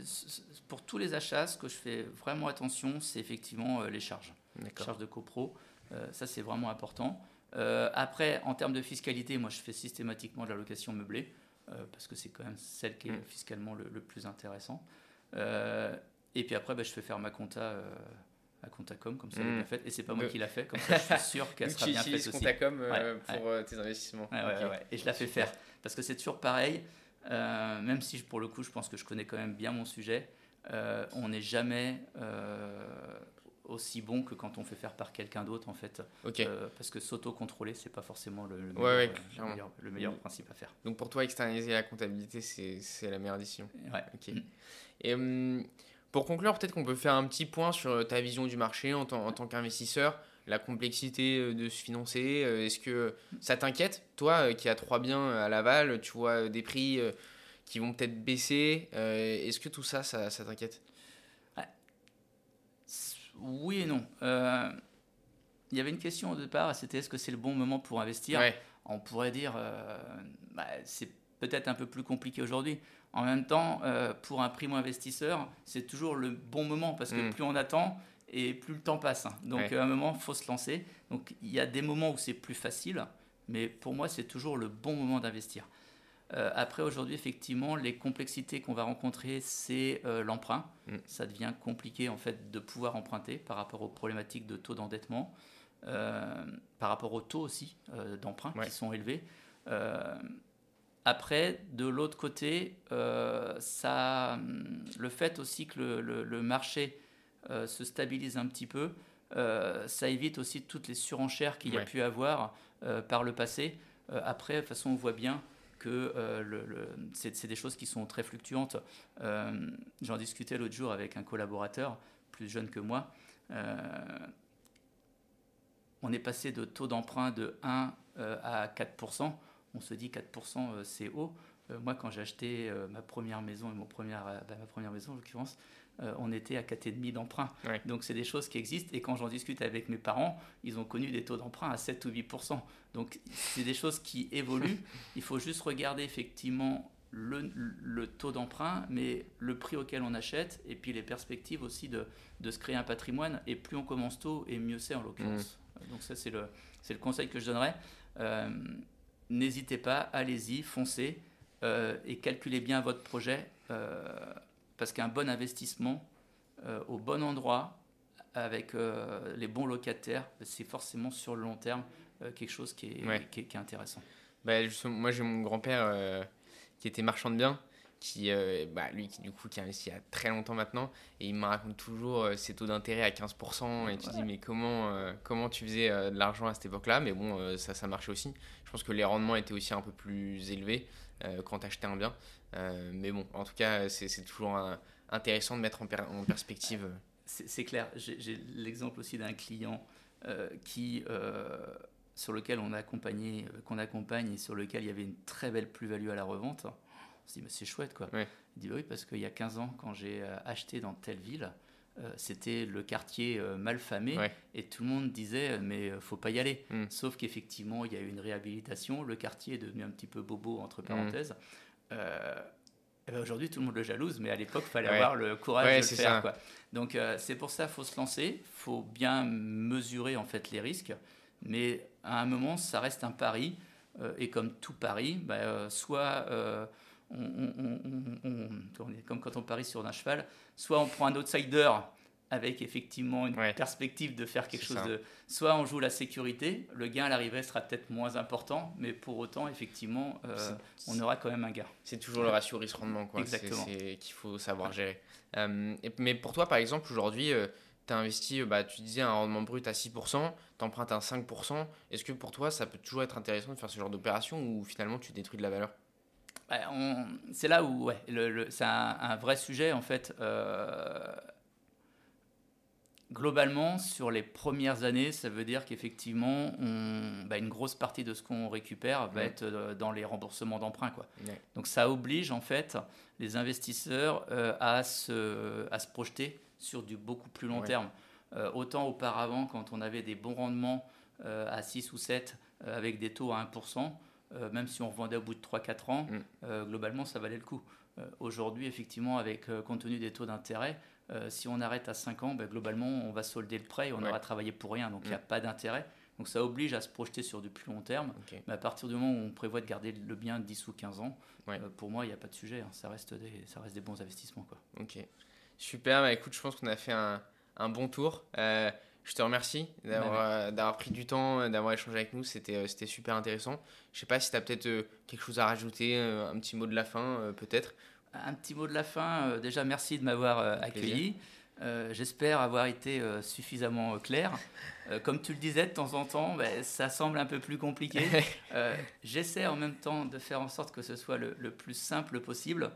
pour tous les achats, ce que je fais vraiment attention, c'est effectivement les charges. Les charges de copro. ça, c'est vraiment important. Après, en termes de fiscalité, moi, je fais systématiquement de la location meublée, parce que c'est quand même celle qui est mm. fiscalement le, plus intéressant. Euh, et puis après, bah, je fais faire ma compta euh, à Comptacom, comme ça elle est hmm. bien faite. Et c'est pas moi qui l'a fait, comme ça je suis (laughs) sûr qu'elle sera bien faite aussi. Comptacom euh, pour tes investissements. Et je la fais faire. Parce que c'est toujours pareil, même si pour le coup je pense que je connais quand même bien mon sujet, on n'est jamais aussi bon que quand on fait faire par quelqu'un d'autre en fait. parce que s'auto-contrôler, c'est pas forcément le, meilleur, le, meilleur, hmm. principe à faire. Donc pour toi, externaliser la comptabilité, c'est la meilleure décision. Ouais. Ok. Et hum, pour conclure, peut-être qu'on peut faire un petit point sur ta vision du marché en, tant, en tant qu'investisseur, la complexité euh, de se financer. Euh, est-ce que ça t'inquiète Toi euh, qui as trois biens à Laval, tu vois des prix qui vont peut-être baisser. Est-ce que tout ça, ça, t'inquiète? Oui et non. Il y avait une question au départ, c'était est-ce que c'est le bon moment pour investir On pourrait dire, bah, c'est peut-être un peu plus compliqué aujourd'hui. En même temps, euh, pour un primo-investisseur, c'est toujours le bon moment parce que mm. plus on attend et plus le temps passe. Donc à un moment, il faut se lancer. Donc il y a des moments où c'est plus facile, mais pour moi, c'est toujours le bon moment d'investir. Euh, après, aujourd'hui, effectivement, les complexités qu'on va rencontrer, c'est euh, l'emprunt. Mm. Ça devient compliqué, en fait, de pouvoir emprunter par rapport aux problématiques de taux d'endettement, par rapport aux taux aussi d'emprunt qui sont élevés. Après, de l'autre côté, euh, ça, hum, le fait aussi que le, marché euh, se stabilise un petit peu, euh, ça évite aussi toutes les surenchères qu'il y a pu avoir par le passé. après, de toute façon, on voit bien que c'est des choses qui sont très fluctuantes. J'en discutais l'autre jour avec un collaborateur plus jeune que moi. on est passé de taux d'emprunt de 1 à 4% on se dit 4% euh, c'est haut. Euh, moi, quand j'ai acheté euh, ma première maison et mon première, bah, ma première maison en l'occurrence, on était à 4,5 d'emprunt. Donc, c'est des choses qui existent. Et quand j'en discute avec mes parents, ils ont connu des taux d'emprunt à 7 ou 8%. Donc, c'est des choses qui évoluent. (laughs) Il faut juste regarder effectivement le, taux d'emprunt, mais le prix auquel on achète, et puis les perspectives aussi de, se créer un patrimoine. Et plus on commence tôt, et mieux c'est en l'occurrence. Mmh. Donc, ça, c'est le, le conseil que je donnerais n'hésitez pas, allez-y, foncez euh, et calculez bien votre projet euh, parce qu'un bon investissement euh, au bon endroit avec les bons locataires, c'est forcément sur le long terme quelque chose qui est, qui est, intéressant. Bah, moi j'ai mon grand-père qui était marchand de biens qui, euh, bah, lui qui du coup qui a investi il y a très longtemps maintenant et il me raconte toujours euh, ses taux d'intérêt à 15% et tu dis mais comment, euh, comment tu faisais de l'argent à cette époque-là? Mais bon ça, ça marchait aussi. Je pense que les rendements étaient aussi un peu plus élevés quand tu achetais un bien mais bon en tout cas c'est toujours intéressant de mettre en, en perspective. C'est clair, j'ai l'exemple aussi d'un client qui sur lequel on a accompagné, qu'on accompagne et sur lequel il y avait une très belle plus-value à la revente on se dit, c'est chouette, quoi. Il dit, oui, parce qu'il y a 15 ans, quand j'ai euh, acheté dans telle ville, euh, c'était le quartier euh, mal famé et tout le monde disait mais faut pas y aller. Hmm. Sauf qu'effectivement il y a eu une réhabilitation, le quartier est devenu un petit peu bobo entre hmm. parenthèses. ben, aujourd'hui, tout le monde le jalouse, mais à l'époque, il fallait avoir le courage de le faire. Quoi. Donc, euh, c'est pour ça qu'il faut se lancer, il faut bien mesurer en fait les risques, mais à un moment, ça reste un pari. Euh, et comme tout pari, bah, euh, soit on, comme quand on parie sur un cheval, soit on prend un outsider avec effectivement une perspective de faire quelque chose de. Soit on joue la sécurité, le gain à l'arrivée sera peut-être moins important, mais pour autant, effectivement, euh, on aura quand même un gain. C'est toujours le ratio risque-rendement, quoi. Exactement. C'est qu'il faut savoir gérer. Euh, mais pour toi, par exemple, aujourd'hui, euh, tu as investi, bah, tu disais, un rendement brut à 6%, tu empruntes à 5%. Est-ce que pour toi, ça peut toujours être intéressant de faire ce genre d'opération ou finalement tu détruis de la valeur? Bah, c'est là où ouais, le, c'est un, un, vrai sujet en fait globalement, sur les premières années, ça veut dire qu'effectivement, bah, une grosse partie de ce qu'on récupère va être euh, dans les remboursements d'emprunts. Donc ça oblige en fait les investisseurs euh, à, se, à se projeter sur du beaucoup plus long terme. Euh, autant auparavant, quand on avait des bons rendements à 6 ou 7 avec des taux à 1%, même si on revendait au bout de 3-4 ans, mm. globalement, ça valait le coup. Aujourd'hui, effectivement, avec compte tenu des taux d'intérêt, euh, si on arrête à 5 ans, ben, globalement, on va solder le prêt et on aura travaillé pour rien. Donc, il n'y a mm. pas d'intérêt. Donc, ça oblige à se projeter sur du plus long terme. Mais à partir du moment où on prévoit de garder le bien 10 ou 15 ans, euh, pour moi, il n'y a pas de sujet. Hein. Ça, reste des, ça reste des bons investissements. Quoi. Ok. Super. Bah, écoute, je pense qu'on a fait un, un bon tour. Euh, je te remercie d'avoir pris du temps, d'avoir échangé avec nous. C'était super intéressant. Je ne sais pas si tu as peut-être quelque chose à rajouter, un petit mot de la fin, peut-être un petit mot de la fin. Euh, déjà, merci de m'avoir euh, accueilli. Euh, j'espère avoir été suffisamment clair. comme tu le disais, de temps en temps, ben, ça semble un peu plus compliqué. (laughs) J'essaie en même temps de faire en sorte que ce soit le, plus simple possible.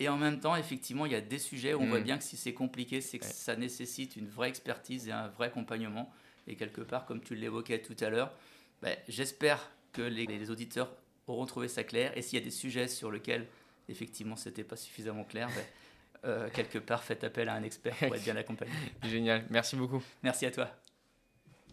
Et en même temps, effectivement, il y a des sujets où on voit mm. bien que si c'est compliqué, c'est que ça nécessite une vraie expertise et un vrai accompagnement. Et quelque part, comme tu l'évoquais tout à l'heure, ben, j'espère que les, les auditeurs auront trouvé ça clair. Et s'il y a des sujets sur lesquels effectivement c'était pas suffisamment clair, ben, euh, quelque part faites appel à un expert pour être bien accompagné. (laughs) Génial, merci beaucoup. Merci à toi.